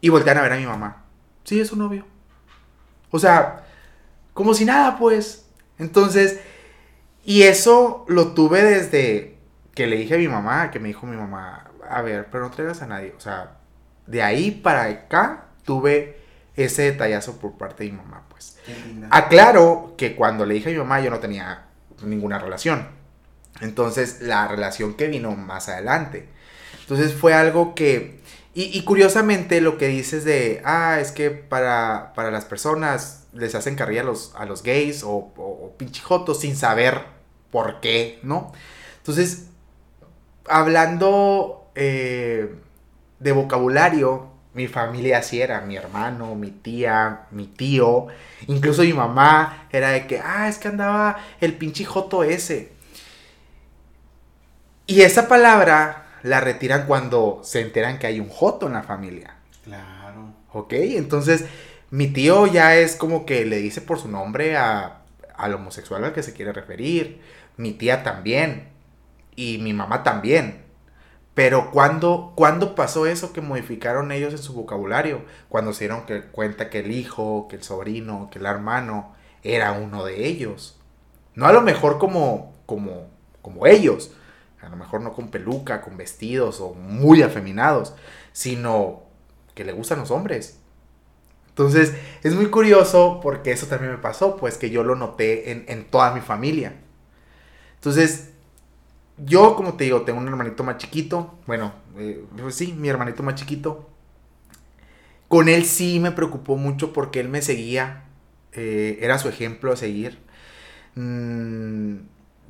S3: Y voltean a ver a mi mamá. Sí, es su novio. O sea, como si nada, pues. Entonces, y eso lo tuve desde que le dije a mi mamá, que me dijo mi mamá, a ver, pero no traigas a nadie. O sea, de ahí para acá tuve ese detallazo por parte de mi mamá, pues. Aclaro que cuando le dije a mi mamá yo no tenía ninguna relación. Entonces, la relación que vino más adelante. Entonces, fue algo que... Y, curiosamente lo que dices de, ah, es que para, para las personas les hacen carrilla a los, a los gays o, o, pinchijotos sin saber por qué, ¿no? Entonces, hablando eh, de vocabulario, mi familia así era, mi hermano, mi tía, mi tío, incluso mi mamá era de que, ah, es que andaba el pinche joto ese. Y esa palabra la retiran cuando se enteran que hay un joto en la familia.
S2: Claro.
S3: Ok, entonces mi tío ya es como que le dice por su nombre a, al homosexual al que se quiere referir. Mi tía también. Y mi mamá también. Pero ¿cuándo, pasó eso que modificaron ellos en su vocabulario? Cuando se dieron que, cuenta que el hijo, que el sobrino, que el hermano era uno de ellos. No a lo mejor como, como, como ellos. A lo mejor no con peluca, con vestidos o muy afeminados. Sino que le gustan los hombres. Entonces es muy curioso porque eso también me pasó. Pues que yo lo noté en, en toda mi familia. Entonces yo, como te digo, tengo un hermanito más chiquito. Bueno, eh, pues sí, mi hermanito más chiquito. Con él sí me preocupó mucho porque él me seguía. Eh, era su ejemplo a seguir. Mm,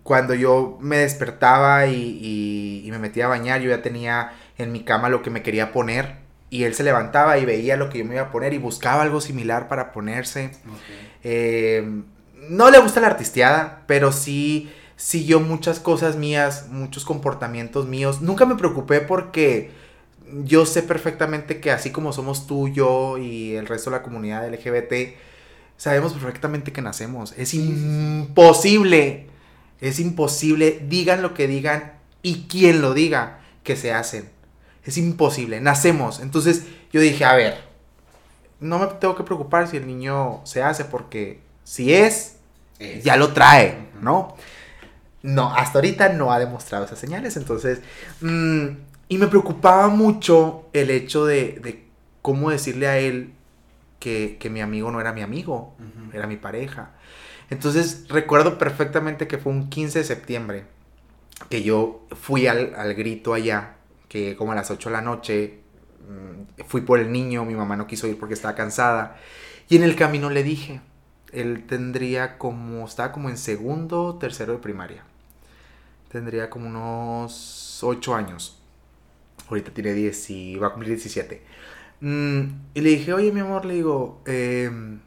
S3: cuando yo me despertaba y, me metía a bañar, yo ya tenía en mi cama lo que me quería poner. Y él se levantaba y veía lo que yo me iba a poner y buscaba algo similar para ponerse. Eh, no le gusta la artisteada, pero sí siguió muchas cosas mías, muchos comportamientos míos. Nunca me preocupé porque yo sé perfectamente que así como somos tú, yo y el resto de la comunidad LGBT, sabemos perfectamente que nacemos. Es imposible, es imposible, digan lo que digan y quien lo diga, que se hacen. Es imposible, nacemos. Entonces yo dije, a ver, no me tengo que preocupar si el niño se hace porque si es, ya lo trae, ¿no? No, hasta ahorita no ha demostrado esas señales. Entonces, mm, y me preocupaba mucho el hecho de, cómo decirle a él que, mi amigo no era mi amigo, era mi pareja. Entonces, recuerdo perfectamente que fue un 15 de septiembre que yo fui al, al grito allá, que como a las 8 de la noche mm, fui por el niño, mi mamá no quiso ir porque estaba cansada. Y en el camino le dije, él tendría como, estaba como en segundo, tercero de primaria tendría como unos 8 años. Ahorita tiene 10 y va a cumplir 17. Mm, y le dije, oye mi amor, le digo, em,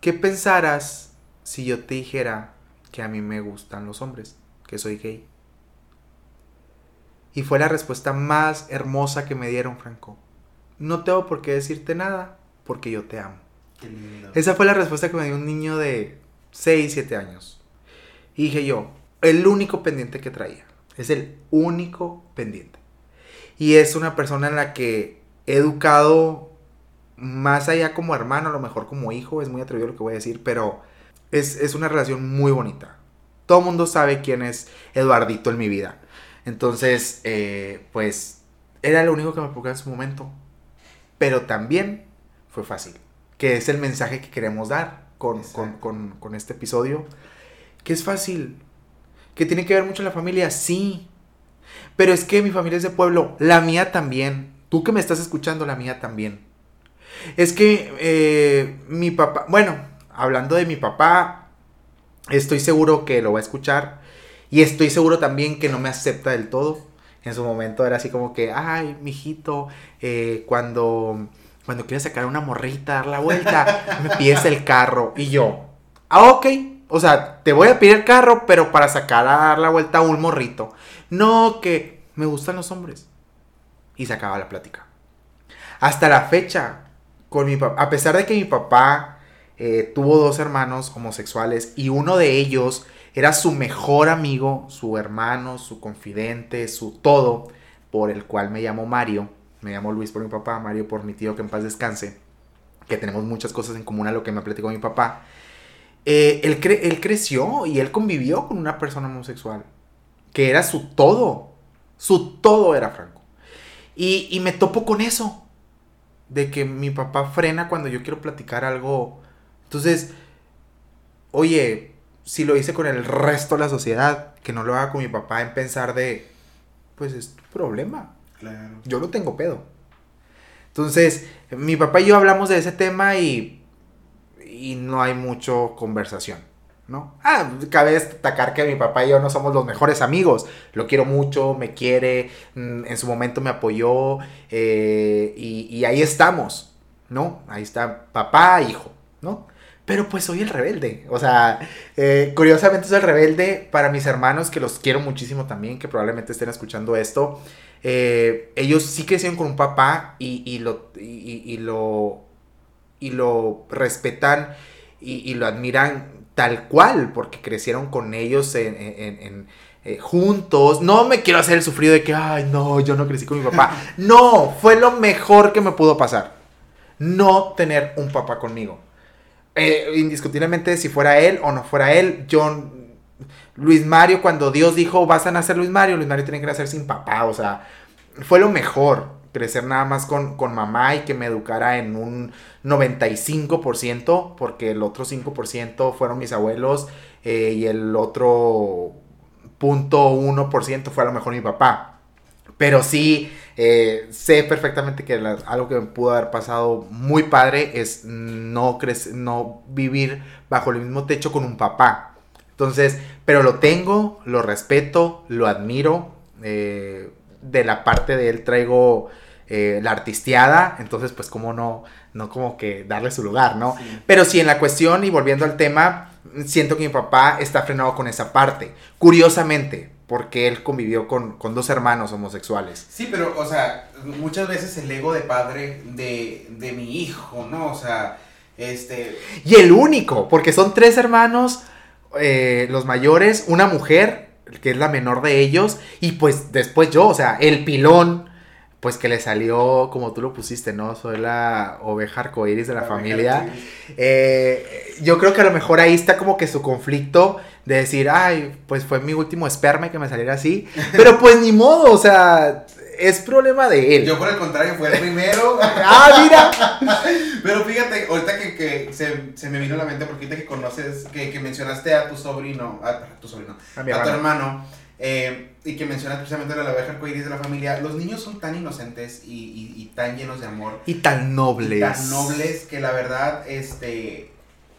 S3: ¿qué pensaras si yo te dijera que a mí me gustan los hombres, que soy gay? Y fue la respuesta más hermosa que me dieron, Franco. No tengo por qué decirte nada, porque yo te amo. Esa fue la respuesta que me dio un niño de 6, 7 años. Y dije yo, el único pendiente que traía. Es el único pendiente. Y es una persona en la que he educado más allá como hermano, a lo mejor como hijo, es muy atrevido lo que voy a decir, pero es, una relación muy bonita. Todo el mundo sabe quién es Eduardito en mi vida. Entonces, eh, pues, era lo único que me preocupaba en su momento. Pero también fue fácil. Que es el mensaje que queremos dar con, con, con este episodio. Que es fácil que tiene que ver mucho la familia, sí. Pero es que mi familia es de pueblo, la mía también. Tú que me estás escuchando, la mía también. Es que eh, mi papá, bueno, hablando de mi papá, estoy seguro que lo va a escuchar. Y estoy seguro también que no me acepta del todo. En su momento era así como que, ay, mijito, eh, cuando, cuando quieres sacar una morrita, dar la vuelta, me pides el carro. Y yo, ah, ok, o sea, te voy a pedir el carro, pero para sacar a dar la vuelta a un morrito. No, que me gustan los hombres. Y se acaba la plática. Hasta la fecha, con mi a pesar de que mi papá eh, tuvo dos hermanos homosexuales y uno de ellos era su mejor amigo, su hermano, su confidente, su todo, por el cual me llamo Mario. Me llamo Luis por mi papá, Mario por mi tío, que en paz descanse. Que tenemos muchas cosas en común a lo que me platicó mi papá. Eh, él, creció y él convivió con una persona homosexual, que era su todo, su todo era Franco. Y, me topo con eso, de que mi papá frena cuando yo quiero platicar algo. Entonces, oye, si lo hice con el resto de la sociedad, que no lo haga con mi papá en pensar de, pues es tu problema.
S2: Claro.
S3: Yo no tengo pedo. Entonces, mi papá y yo hablamos de ese tema y, y no hay mucho conversación, ¿no? Ah, cabe destacar que mi papá y yo no somos los mejores amigos. Lo quiero mucho, me quiere, mm, en su momento me apoyó eh, y, ahí estamos, ¿no? Ahí está papá, hijo, ¿no? Pero pues soy el rebelde. O sea, eh, curiosamente soy el rebelde para mis hermanos, que los quiero muchísimo también, que probablemente estén escuchando esto. Eh, ellos sí crecieron con un papá y, y lo, y, y lo, y lo respetan y, y, lo admiran tal cual, porque crecieron con ellos en, en, en eh, juntos. No me quiero hacer el sufrido de que, ay, no, yo no crecí con mi papá. No, fue lo mejor que me pudo pasar. No tener un papá conmigo eh, indiscutiblemente si fuera él o no fuera él, yo, Luis Mario, cuando Dios dijo vas a nacer Luis Mario, Luis Mario tiene que nacer sin papá, o sea, fue lo mejor, crecer nada más con, con mamá y que me educara en un 95%, porque el otro 5% fueron mis abuelos eh, y el otro punto 1% fue a lo mejor mi papá. Pero sí, eh, sé perfectamente que algo que me pudo haber pasado muy padre es no, no vivir bajo el mismo techo con un papá. Entonces, pero lo tengo, lo respeto, lo admiro. Eh, de la parte de él traigo eh, la artisteada, entonces pues como no, no como que darle su lugar, ¿no? Sí. Pero sí, en la cuestión y volviendo al tema, siento que mi papá está frenado con esa parte. Curiosamente, porque él convivió con, con, dos hermanos homosexuales.
S2: Sí, pero, o sea, muchas veces el ego de padre de, de mi hijo, ¿no? O sea, este...
S3: Y el único, porque son tres hermanos, eh, los mayores, una mujer, que es la menor de ellos, y pues después yo, o sea, el pilón, pues que le salió, como tú lo pusiste, ¿no? Soy la oveja arcoíris de la, la familia. Eh, yo creo que a lo mejor ahí está como que su conflicto de decir, ay, pues fue mi último esperma que me saliera así. Pero pues ni modo, o sea, es problema de él.
S2: Yo por el contrario fue el primero.
S3: ah, mira.
S2: Pero fíjate, ahorita que, que se, se, me vino a la mente, porque ahorita que conoces, que, que mencionaste a tu sobrino, a, a tu sobrino, a, a tu hermano, eh, y que mencionas precisamente la oveja arcoíris de la familia, los niños son tan inocentes y, y, y, tan llenos de amor.
S3: Y tan nobles.
S2: Y tan nobles que la verdad, este,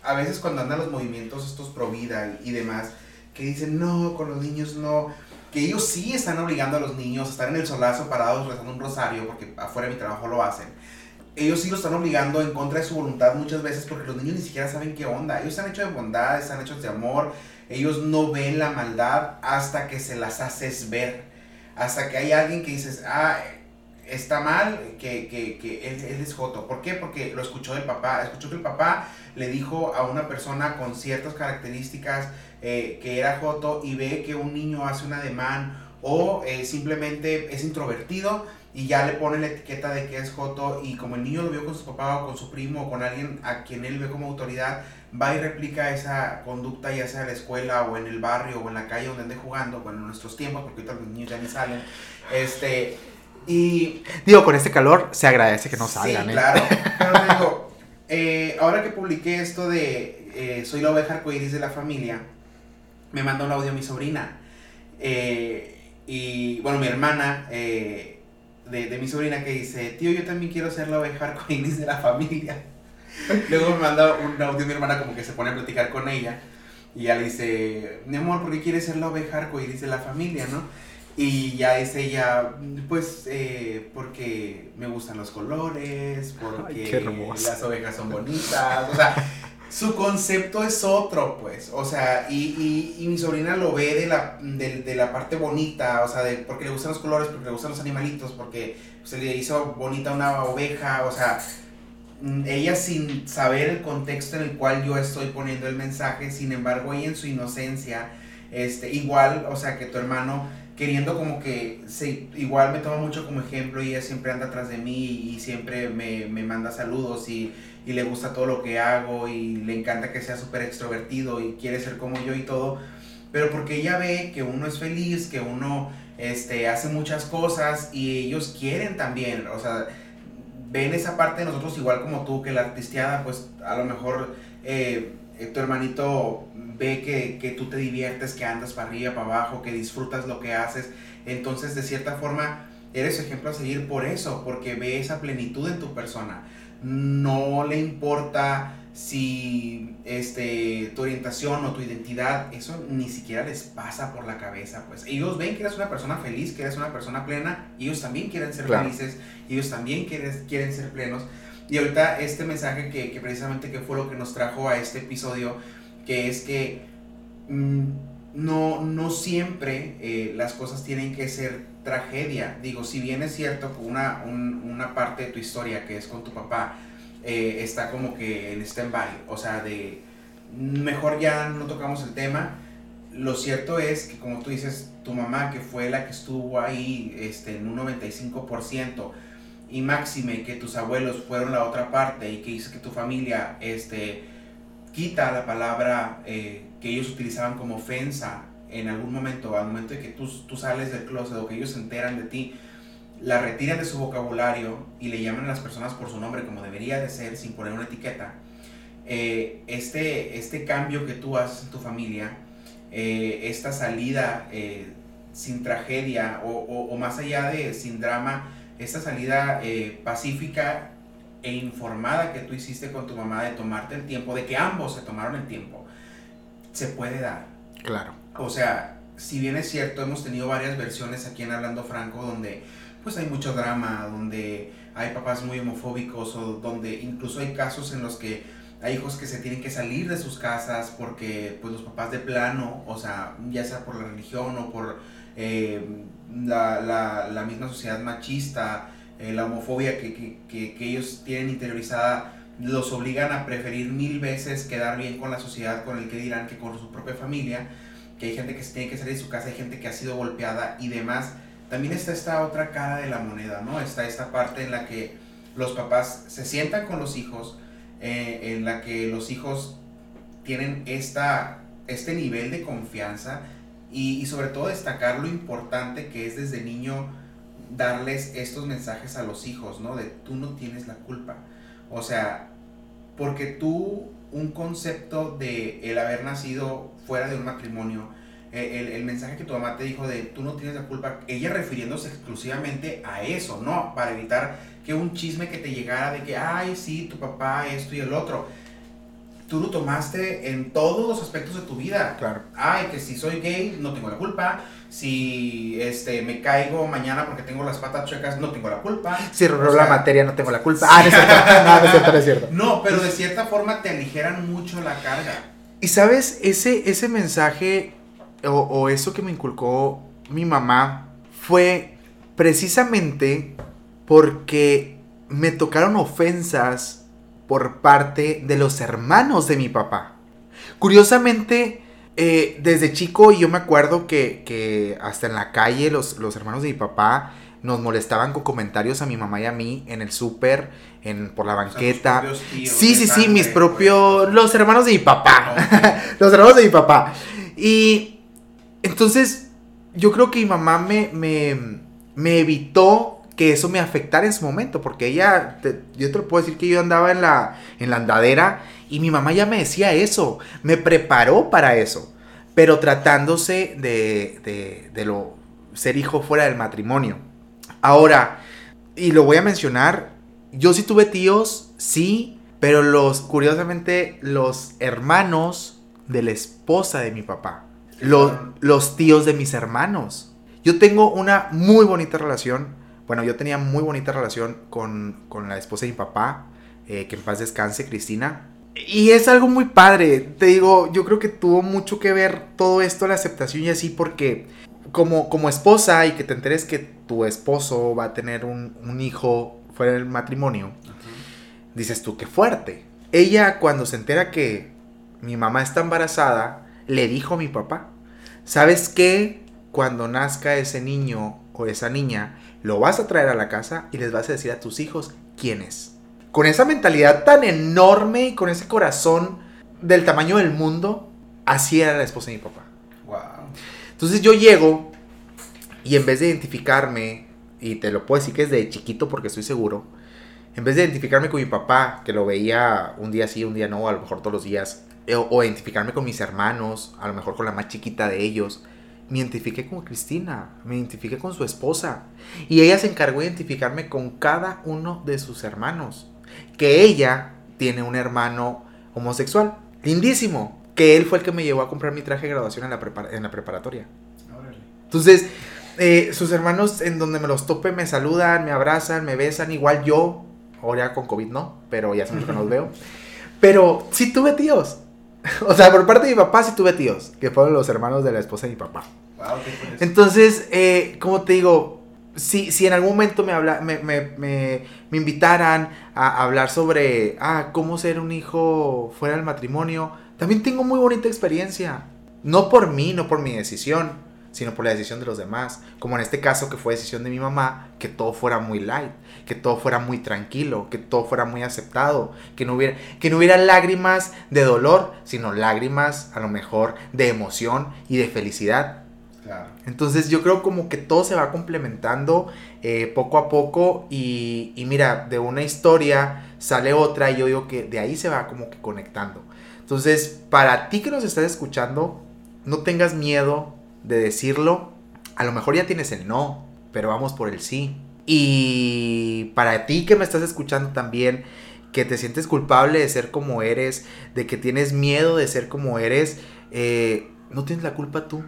S2: a veces cuando andan los movimientos estos pro vida y, y demás, que dicen, no, con los niños no, que ellos sí están obligando a los niños a estar en el solazo parados rezando un rosario, porque afuera de mi trabajo lo hacen. Ellos sí lo están obligando en contra de su voluntad muchas veces porque los niños ni siquiera saben qué onda. Ellos están hechos de bondad, están hechos de amor. Ellos no ven la maldad hasta que se las haces ver. Hasta que hay alguien que dices, ah, está mal que, que, él, es Joto. ¿Por qué? Porque lo escuchó del papá. Escuchó que el papá le dijo a una persona con ciertas características eh, que era Joto y ve que un niño hace un ademán o eh, simplemente es introvertido y ya le pone la etiqueta de que es Joto y como el niño lo vio con su papá o con su primo o con alguien a quien él ve como autoridad, va y replica esa conducta ya sea en la escuela o en el barrio o en la calle donde ande jugando, bueno, en nuestros tiempos, porque ahorita los niños ya ni salen, este, y...
S3: Digo, con este calor se agradece que no salgan,
S2: sí,
S3: ¿eh?
S2: claro, pero digo, eh, ahora que publiqué esto de eh, Soy la oveja arcoíris de la familia, me mandó un audio mi sobrina, eh, y bueno, mi hermana, de, de mi sobrina que dice, tío, yo también quiero ser la oveja arcoíris de la familia. Luego me manda un audio mi hermana como que se pone a platicar con ella. Y ya le dice, mi amor, ¿por qué quieres ser la oveja arcoíris de la familia, no? Y ya dice ella, pues, eh, porque me gustan los colores, porque
S3: Ay,
S2: las ovejas son bonitas. O sea, su concepto es otro, pues. O sea, y, y, y mi sobrina lo ve de la, de, la parte bonita, o sea, de, porque le gustan los colores, porque le gustan los animalitos, porque se le hizo bonita una oveja, o sea, ella sin saber el contexto en el cual yo estoy poniendo el mensaje, sin embargo, ella en su inocencia, este, igual, o sea, que tu hermano queriendo como que, se, igual me toma mucho como ejemplo y ella siempre anda atrás de mí y siempre me, me manda saludos y, y, le gusta todo lo que hago y le encanta que sea súper extrovertido y quiere ser como yo y todo, pero porque ella ve que uno es feliz, que uno este, hace muchas cosas y ellos quieren también, o sea, ven esa parte de nosotros igual como tú, que la artisteada, pues a lo mejor eh, tu hermanito ve que, que, tú te diviertes, que andas para arriba, para abajo, que disfrutas lo que haces. Entonces, de cierta forma, eres ejemplo a seguir por eso, porque ve esa plenitud en tu persona. No le importa si este, tu orientación o tu identidad, eso ni siquiera les pasa por la cabeza, pues ellos ven que eres una persona feliz, que eres una persona plena, y ellos también quieren ser felices, ellos también quieren, quieren ser plenos. Y ahorita este mensaje que, que, precisamente que fue lo que nos trajo a este episodio, que es que mm, no, no siempre eh, las cosas tienen que ser tragedia. Digo, si bien es cierto que una, una parte de tu historia que es con tu papá, eh, está como que en stand-by, o sea, de mejor ya no tocamos el tema. Lo cierto es que, como tú dices, tu mamá, que fue la que estuvo ahí este, en un 95%, y máxime que tus abuelos fueron la otra parte y que hizo que tu familia este, quita la palabra eh, que ellos utilizaban como ofensa en algún momento, al momento de que tú, tú sales del closet o que ellos se enteran de ti, la retiran de su vocabulario y le llaman a las personas por su nombre como debería de ser sin poner una etiqueta, eh, este, este cambio que tú haces en tu familia, eh, esta salida eh, sin tragedia o, o, más allá de sin drama, esta salida pacífica e informada que tú hiciste con tu mamá de tomarte el tiempo, de que ambos se tomaron el tiempo, se puede dar.
S3: Claro.
S2: O sea, si bien es cierto, hemos tenido varias versiones aquí en Hablando Franco donde pues hay mucho drama, donde hay papás muy homofóbicos o donde incluso hay casos en los que hay hijos que se tienen que salir de sus casas porque pues los papás de plano, o sea, ya sea por la religión o por eh, la, misma sociedad machista, eh, la homofobia que, que, ellos tienen interiorizada, los obligan a preferir mil veces quedar bien con la sociedad, con el que dirán, que con su propia familia, que hay gente que se tiene que salir de su casa, hay gente que ha sido golpeada y demás también está esta otra cara de la moneda, ¿no? Está esta parte en la que los papás se sientan con los hijos, eh, en la que los hijos tienen esta, este nivel de confianza y, y, sobre todo destacar lo importante que es desde niño darles estos mensajes a los hijos, ¿no? De tú no tienes la culpa. O sea, porque tú un concepto de el haber nacido fuera de un matrimonio, eh, el, mensaje que tu mamá te dijo de tú no tienes la culpa, ella refiriéndose exclusivamente a eso, ¿no? Para evitar que un chisme que te llegara de que, ay, sí, tu papá, esto y el otro. Tú lo tomaste en todos los aspectos de tu vida.
S3: Claro.
S2: Ay, que si soy gay, no tengo la culpa. Si este, me caigo mañana porque tengo las patas chuecas, no tengo la culpa.
S3: Si robó la materia, no tengo la culpa. Ah, no es cierto. no, no es cierto, no es cierto.
S2: No, pero de cierta forma te aligeran mucho la carga.
S3: Y sabes, ese, ese mensaje o, eso que me inculcó mi mamá fue precisamente porque me tocaron ofensas por parte de los hermanos de mi papá. Curiosamente, eh, desde chico yo me acuerdo que, hasta en la calle los, los, hermanos de mi papá nos molestaban con comentarios a mi mamá y a mí en el súper, en, por la banqueta. sí, sí, sí, mis propios... Pues. Los hermanos de mi papá. los hermanos de mi papá. Y entonces, yo creo que mi mamá me, me, evitó que eso me afectara en su momento, porque ella, yo te lo puedo decir que yo andaba en la, en la andadera y mi mamá ya me decía eso, me preparó para eso, pero tratándose de, de, de lo, ser hijo fuera del matrimonio. Ahora, y lo voy a mencionar, yo sí tuve tíos, sí, pero los, curiosamente, los hermanos de la esposa de mi papá los, tíos de mis hermanos. Yo tengo una muy bonita relación. Bueno, yo tenía muy bonita relación con, la esposa de mi papá. Eh, que en paz descanse, Cristina. Y es algo muy padre. Te digo, yo creo que tuvo mucho que ver todo esto, la aceptación y así, porque como, como esposa y que te enteres que tu esposo va a tener un, hijo fuera del matrimonio, dices tú, qué fuerte. Ella cuando se entera que mi mamá está embarazada, le dijo a mi papá, ¿sabes qué? Cuando nazca ese niño o esa niña, lo vas a traer a la casa y les vas a decir a tus hijos quién es. Con esa mentalidad tan enorme y con ese corazón del tamaño del mundo, así era la esposa de mi papá.
S2: Wow.
S3: Entonces yo llego y en vez de identificarme, y te lo puedo decir que es de chiquito porque estoy seguro, en vez de identificarme con mi papá, que lo veía un día sí, un día no, a lo mejor todos los días, eh, o, identificarme con mis hermanos, a lo mejor con la más chiquita de ellos, me identifiqué con Cristina, me identifiqué con su esposa. Y ella se encargó de identificarme con cada uno de sus hermanos. Que ella tiene un hermano homosexual, lindísimo, que él fue el que me llevó a comprar mi traje de graduación en la, en la preparatoria. Entonces, eh, sus hermanos en donde me los tope me saludan, me abrazan, me besan, igual yo, ahora con COVID no, pero ya mucho que no los veo. Pero sí tuve tíos. O sea, por parte de mi papá sí tuve tíos, que fueron los hermanos de la esposa de mi papá. Entonces, eh, como te digo, si, si en algún momento me, habla, me, me, me, me, invitaran a hablar sobre ah, cómo ser un hijo fuera del matrimonio, también tengo muy bonita experiencia. No por mí, no por mi decisión, sino por la decisión de los demás. Como en este caso que fue decisión de mi mamá, que todo fuera muy light, que todo fuera muy tranquilo, que todo fuera muy aceptado, que no hubiera, que no hubiera lágrimas de dolor, sino lágrimas a lo mejor de emoción y de felicidad. Entonces yo creo como que todo se va complementando eh, poco a poco y, y mira, de una historia sale otra y yo digo que de ahí se va como que conectando. Entonces, para ti que nos estás escuchando, no tengas miedo de decirlo, a lo mejor ya tienes el no, pero vamos por el sí. Y para ti que me estás escuchando también, que te sientes culpable de ser como eres, de que tienes miedo de ser como eres, eh, no tienes la culpa tú.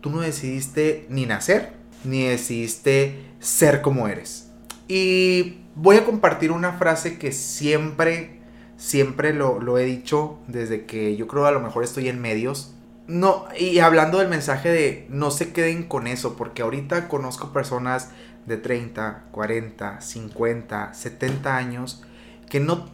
S3: Tú no decidiste ni nacer, ni decidiste ser como eres. Y voy a compartir una frase que siempre, siempre lo, lo he dicho desde que yo creo a lo mejor estoy en medios no, y hablando del mensaje de no se queden con eso, porque ahorita conozco personas de 30, 40, 50, 70 años que no,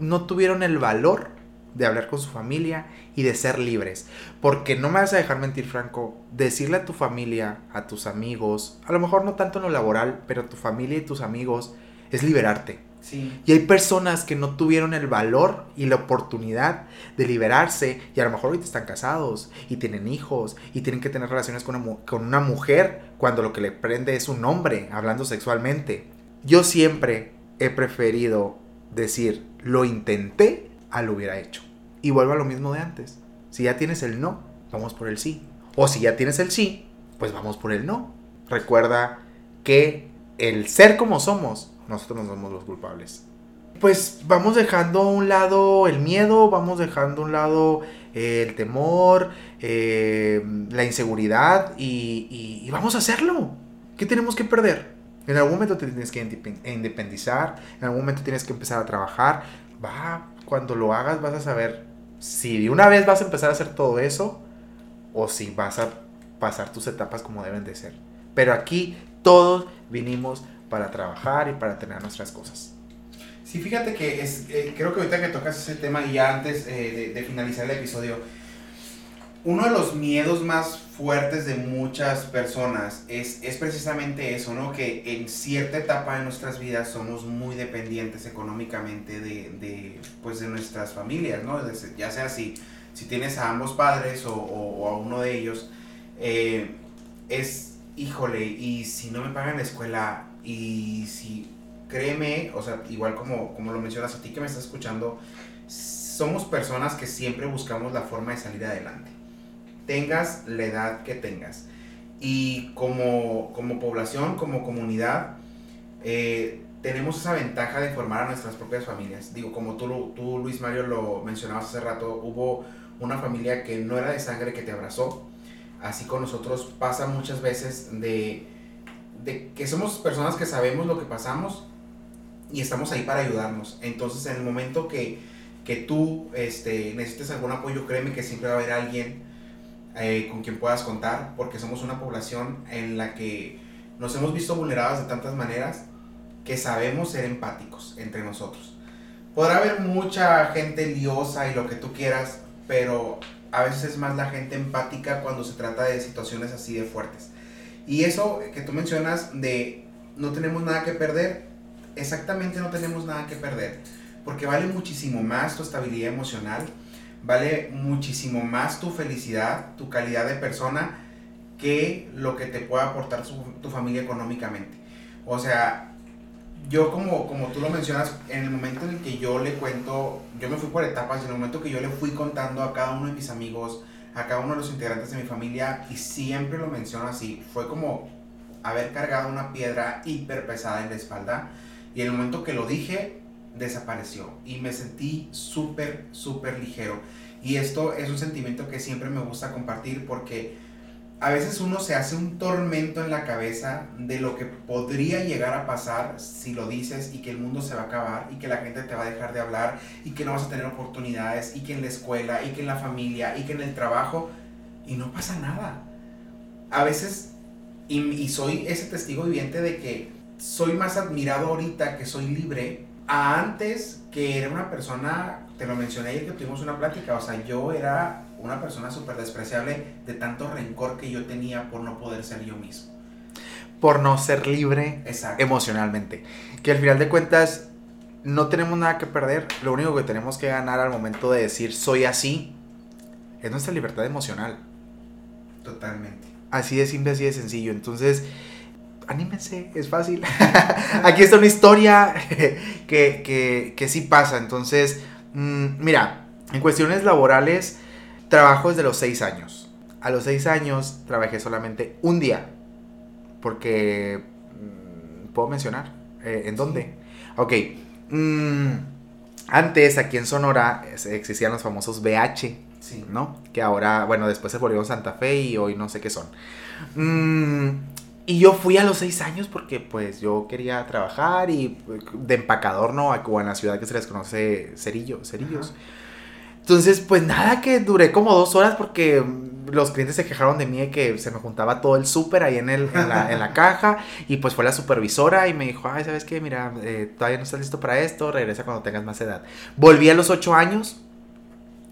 S3: no tuvieron el valor de hablar con su familia y de ser libres. Porque no me vas a dejar mentir, Franco, decirle a tu familia, a tus amigos, a lo mejor no tanto en lo laboral, pero a tu familia y tus amigos, es liberarte y hay personas que no tuvieron el valor y la oportunidad de liberarse y a lo mejor ahorita están casados y tienen hijos y tienen que tener relaciones con una, con una mujer cuando lo que le prende es un hombre hablando sexualmente. Yo siempre he preferido decir lo intenté a lo hubiera hecho. Y vuelvo a lo mismo de antes. Si ya tienes el no, vamos por el sí. O si ya tienes el sí, pues vamos por el no. Recuerda que el ser como somos nosotros no somos los culpables. Pues vamos dejando a un lado el miedo, vamos dejando a un lado eh, el temor, eh, la inseguridad y, vamos a hacerlo. ¿Qué tenemos que perder? En algún momento te tienes que independizar, en algún momento tienes que empezar a trabajar. Va, cuando lo hagas vas a saber si de una vez vas a empezar a hacer todo eso o si vas a pasar tus etapas como deben de ser. Pero aquí todos vinimos para trabajar y para tener nuestras cosas.
S2: Sí, fíjate que es, eh, creo que ahorita que tocas ese tema y ya antes eh, de, finalizar el episodio, uno de los miedos más fuertes de muchas personas es, es precisamente eso, ¿no? Que en cierta etapa de nuestras vidas somos muy dependientes económicamente de, de pues de nuestras familias, ¿no? Ya sea si, si tienes a ambos padres o, o, a uno de ellos, eh, es, híjole, y si no me pagan la escuela, y si, créeme, o sea, igual como, como lo mencionas a ti que me estás escuchando, somos personas que siempre buscamos la forma de salir adelante. Tengas la edad que tengas. Y como, como población, como comunidad, eh, tenemos esa ventaja de formar a nuestras propias familias. Digo, como tú, tú, Luis Mario, lo mencionabas hace rato, hubo una familia que no era de sangre que te abrazó. Así con nosotros pasa muchas veces de de que somos personas que sabemos lo que pasamos y estamos ahí para ayudarnos. Entonces, en el momento que, que tú este, necesites algún apoyo, créeme que siempre va a haber alguien eh, con quien puedas contar, porque somos una población en la que nos hemos visto vulneradas de tantas maneras que sabemos ser empáticos entre nosotros. Podrá haber mucha gente liosa y lo que tú quieras, pero a veces es más la gente empática cuando se trata de situaciones así de fuertes. Y eso que tú mencionas de no tenemos nada que perder, exactamente no tenemos nada que perder, porque vale muchísimo más tu estabilidad emocional, vale muchísimo más tu felicidad, tu calidad de persona, que lo que te pueda aportar tu familia económicamente. O sea, yo como, como tú lo mencionas, en el momento en el que yo le cuento, yo me fui por etapas, en el momento que yo le fui contando a cada uno de mis amigos, a cada uno de los integrantes de mi familia, y siempre lo menciono así, fue como haber cargado una piedra hiper pesada en la espalda, y en el momento que lo dije, desapareció, y me sentí súper, súper ligero. Y esto es un sentimiento que siempre me gusta compartir porque a veces uno se hace un tormento en la cabeza de lo que podría llegar a pasar si lo dices y que el mundo se va a acabar y que la gente te va a dejar de hablar y que no vas a tener oportunidades y que en la escuela y que en la familia y que en el trabajo y no pasa nada. A veces, y, soy ese testigo viviente de que soy más admirado ahorita que soy libre a antes que era una persona, te lo mencioné ayer que tuvimos una plática, o sea, yo era una persona súper despreciable de tanto rencor que yo tenía por no poder ser yo mismo.
S3: Por no ser libre emocionalmente. Que al final de cuentas no tenemos nada que perder. Lo único que tenemos que ganar al momento de decir soy así es nuestra libertad emocional.
S2: Totalmente.
S3: Así de simple, así de sencillo. Entonces, anímense, es fácil. Aquí está una historia que, que, que sí pasa. Entonces, mm, mira, en cuestiones laborales Trabajo desde los 6 años. A los 6 años trabajé solamente un día. Porque... Mm, ¿Puedo mencionar? Eh, ¿En dónde? Ok. Mm, antes, aquí en Sonora, existían los famosos BH. Sí. ¿No? Que ahora, bueno, después se volvieron Santa Fe y hoy no sé qué son. Mm, y yo fui a los 6 años porque pues yo quería trabajar y de empacador, ¿no? O en la ciudad que se les conoce cerillo, cerillos. Entonces, pues nada, que duré como dos horas porque los clientes se quejaron de mí de que se me juntaba todo el súper ahí en, el, en, la, caja y pues fue la supervisora y me dijo, ay, ¿sabes qué? Mira, eh, todavía no estás listo para esto, regresa cuando tengas más edad. Volví a los ocho años,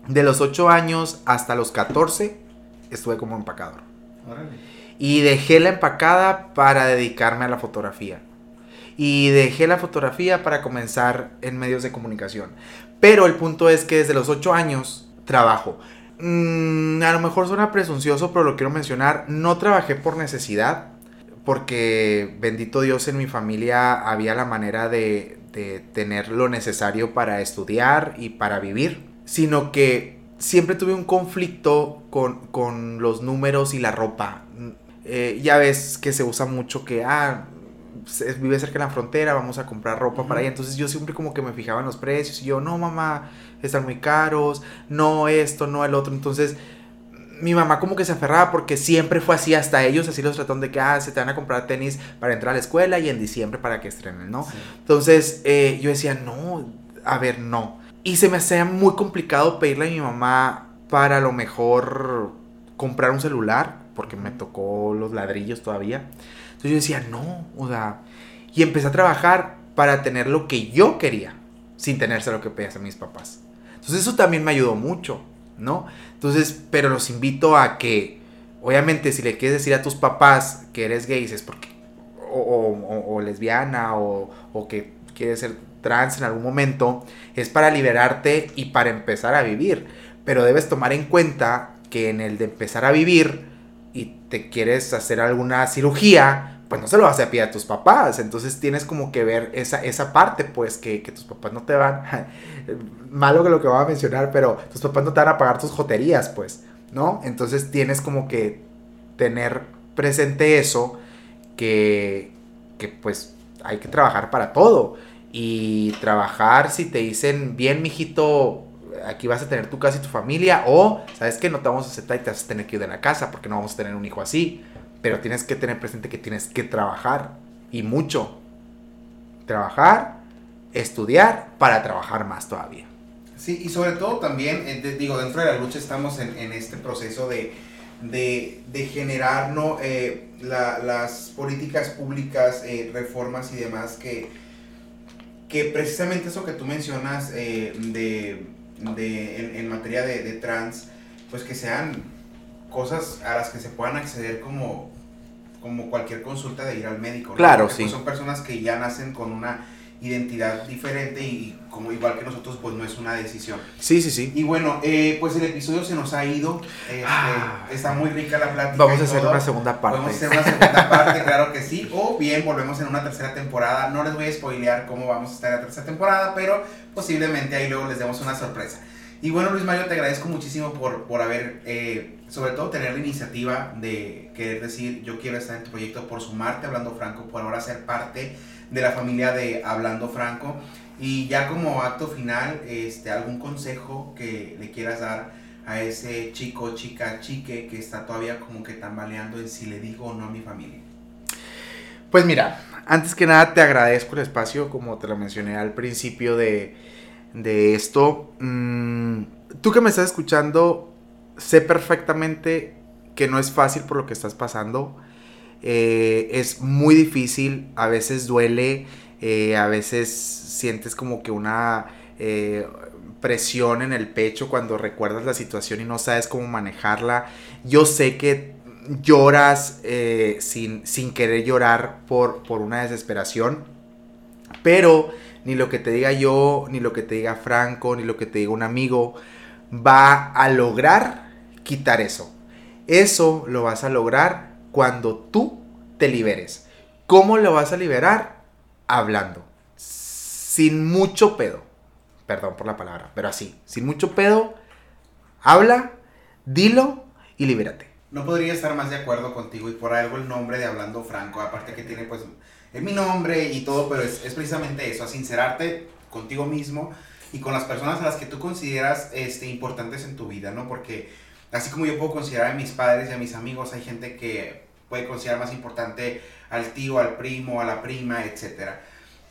S3: de los ocho años hasta los 14 estuve como empacador. Y dejé la empacada para dedicarme a la fotografía. Y dejé la fotografía para comenzar en medios de comunicación. Pero el punto es que desde los 8 años trabajo. Mm, a lo mejor suena presuncioso, pero lo quiero mencionar. No trabajé por necesidad, porque bendito Dios en mi familia había la manera de, tener lo necesario para estudiar y para vivir, sino que siempre tuve un conflicto con, los números y la ropa. Eh, ya ves que se usa mucho que, ah, vive cerca de la frontera, vamos a comprar ropa para allá. Entonces yo siempre como que me fijaba en los precios y yo, no mamá, están muy caros, no esto, no el otro. Entonces mi mamá como que se aferraba porque siempre fue así, hasta ellos así los trataron de que, ah, se te van a comprar tenis para entrar a la escuela y en diciembre para que estrenen, ¿no? Entonces eh, yo decía, no, a ver, no. Y se me hacía muy complicado pedirle a mi mamá para a lo mejor comprar un celular, porque me tocó los ladrillos todavía. Entonces yo decía, no, o y empecé a trabajar para tener lo que yo quería, sin tenerse lo que pedían mis papás. Entonces eso también me ayudó mucho, ¿no? Entonces, pero los invito a que, obviamente, si le quieres decir a tus papás que eres gay, es porque, o, lesbiana, o, o que quieres ser trans en algún momento, es para liberarte y para empezar a vivir. Pero debes tomar en cuenta que en el de empezar a vivir, te quieres hacer alguna cirugía, pues no se lo vas a pedir a tus papás. Entonces tienes como que ver esa, esa parte, pues, que, tus papás no te van. malo que lo que voy a mencionar, pero tus papás no te van a pagar tus joterías, pues, ¿no? Entonces tienes como que tener presente eso, que, que pues hay que trabajar para todo. Y trabajar, si te dicen, bien, mijito, aquí vas a tener tu casa y tu familia, o sabes que no te vamos a aceptar y te vas a tener que ir de la casa porque no vamos a tener un hijo así. Pero tienes que tener presente que tienes que trabajar y mucho. Trabajar, estudiar para trabajar más todavía.
S2: Sí, y sobre todo también, eh, digo, dentro de la lucha estamos en, este proceso de, generar ¿no? Eh, las políticas públicas, eh, reformas y demás que, que precisamente eso que tú mencionas de de, en, materia de, trans, pues que sean cosas a las que se puedan acceder como, como cualquier consulta de ir al médico.
S3: Claro, sí.
S2: Pues son personas que ya nacen con una identidad diferente y como igual que nosotros, pues no es una decisión.
S3: Sí, sí, sí.
S2: Y bueno, eh, pues el episodio se nos ha ido. Este,
S3: Ah.
S2: está muy rica la plática.
S3: Vamos a hacer
S2: todo.
S3: una segunda parte.
S2: Podemos hacer una segunda parte, claro que sí. O bien, volvemos en una tercera temporada. No les voy a spoilear cómo vamos a estar en la tercera temporada, pero posiblemente ahí luego les demos una sorpresa. Y bueno, Luis Mario, te agradezco muchísimo por, por haber, eh, sobre todo, tener la iniciativa de querer decir, yo quiero estar en tu proyecto, por sumarte a Hablando Franco, por ahora ser parte de la familia de Hablando Franco. Y ya como acto final, este, algún consejo que le quieras dar a ese chico, chica, chique que está todavía como que tambaleando en si le digo o no a mi familia.
S3: Pues mira, antes que nada te agradezco el espacio, como te lo mencioné al principio de, de esto. Mm, tú que me estás escuchando, sé perfectamente que no es fácil por lo que estás pasando. Eh, es muy difícil, a veces duele, eh, a veces sientes como que una eh, presión en el pecho cuando recuerdas la situación y no sabes cómo manejarla. Yo sé que lloras sin, sin querer llorar por, por una desesperación, pero ni lo que te diga yo, ni lo que te diga Franco, ni lo que te diga un amigo va a lograr quitar eso. Eso lo vas a lograr cuando tú te liberes. ¿Cómo lo vas a liberar? Hablando. Sin mucho pedo. Perdón por la palabra, pero así. Sin mucho pedo. Habla, dilo y libérate.
S2: No podría estar más de acuerdo contigo y por algo el nombre de Hablando Franco, aparte que tiene pues, es mi nombre y todo, pero es, es precisamente eso, a sincerarte contigo mismo y con las personas a las que tú consideras este, importantes en tu vida, ¿no? Porque así como yo puedo considerar a mis padres y a mis amigos, hay gente que puede considerar más importante al tío, al primo, a la prima, etcétera.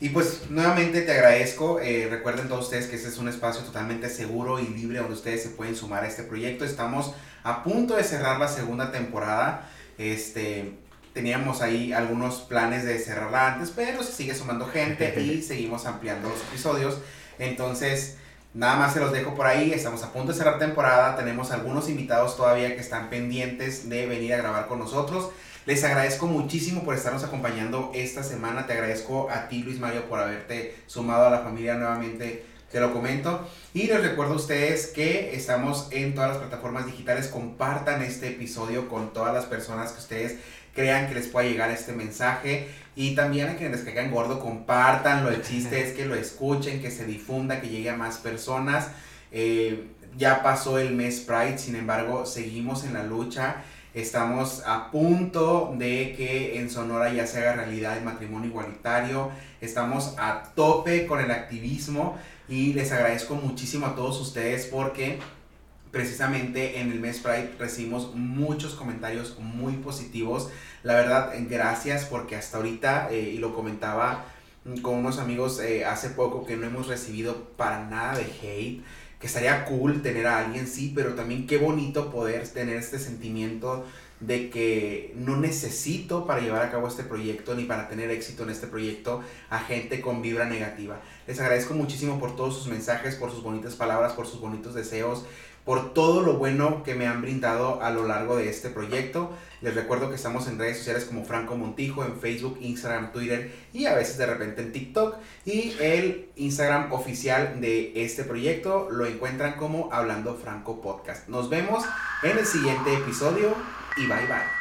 S2: Y pues nuevamente te agradezco. eh, recuerden todos ustedes que este es un espacio totalmente seguro y libre donde ustedes se pueden sumar a este proyecto. Estamos a punto de cerrar la segunda temporada. Este, teníamos ahí algunos planes de cerrarla antes, pero se sigue sumando gente y seguimos ampliando los episodios. Entonces, nada más se los dejo por ahí. Estamos a punto de cerrar temporada. Tenemos algunos invitados todavía que están pendientes de venir a grabar con nosotros. Les agradezco muchísimo por estarnos acompañando esta semana. Te agradezco a ti, Luis Mario, por haberte sumado a la familia nuevamente. Te lo comento. Y les recuerdo a ustedes que estamos en todas las plataformas digitales. Compartan este episodio con todas las personas que ustedes crean que les pueda llegar este mensaje. Y también a quienes les caigan gordo, compartanlo. El chiste es que lo escuchen, que se difunda, que llegue a más personas. Eh, ya pasó el mes Pride, sin embargo, seguimos en la lucha. Estamos a punto de que en Sonora ya se haga realidad el matrimonio igualitario. Estamos a tope con el activismo y les agradezco muchísimo a todos ustedes porque precisamente en el mes Pride recibimos muchos comentarios muy positivos. La verdad, gracias porque hasta ahorita, eh, y lo comentaba con unos amigos eh, hace poco, que no hemos recibido para nada de hate que estaría cool tener a alguien, sí, pero también qué bonito poder tener este sentimiento de que no necesito para llevar a cabo este proyecto ni para tener éxito en este proyecto a gente con vibra negativa. Les agradezco muchísimo por todos sus mensajes, por sus bonitas palabras, por sus bonitos deseos, por todo lo bueno que me han brindado a lo largo de este proyecto. Les recuerdo que estamos en redes sociales como Franco Montijo, en Facebook, Instagram, Twitter y a veces de repente en TikTok. Y el Instagram oficial de este proyecto lo encuentran como Hablando Franco Podcast. Nos vemos en el siguiente episodio y bye bye.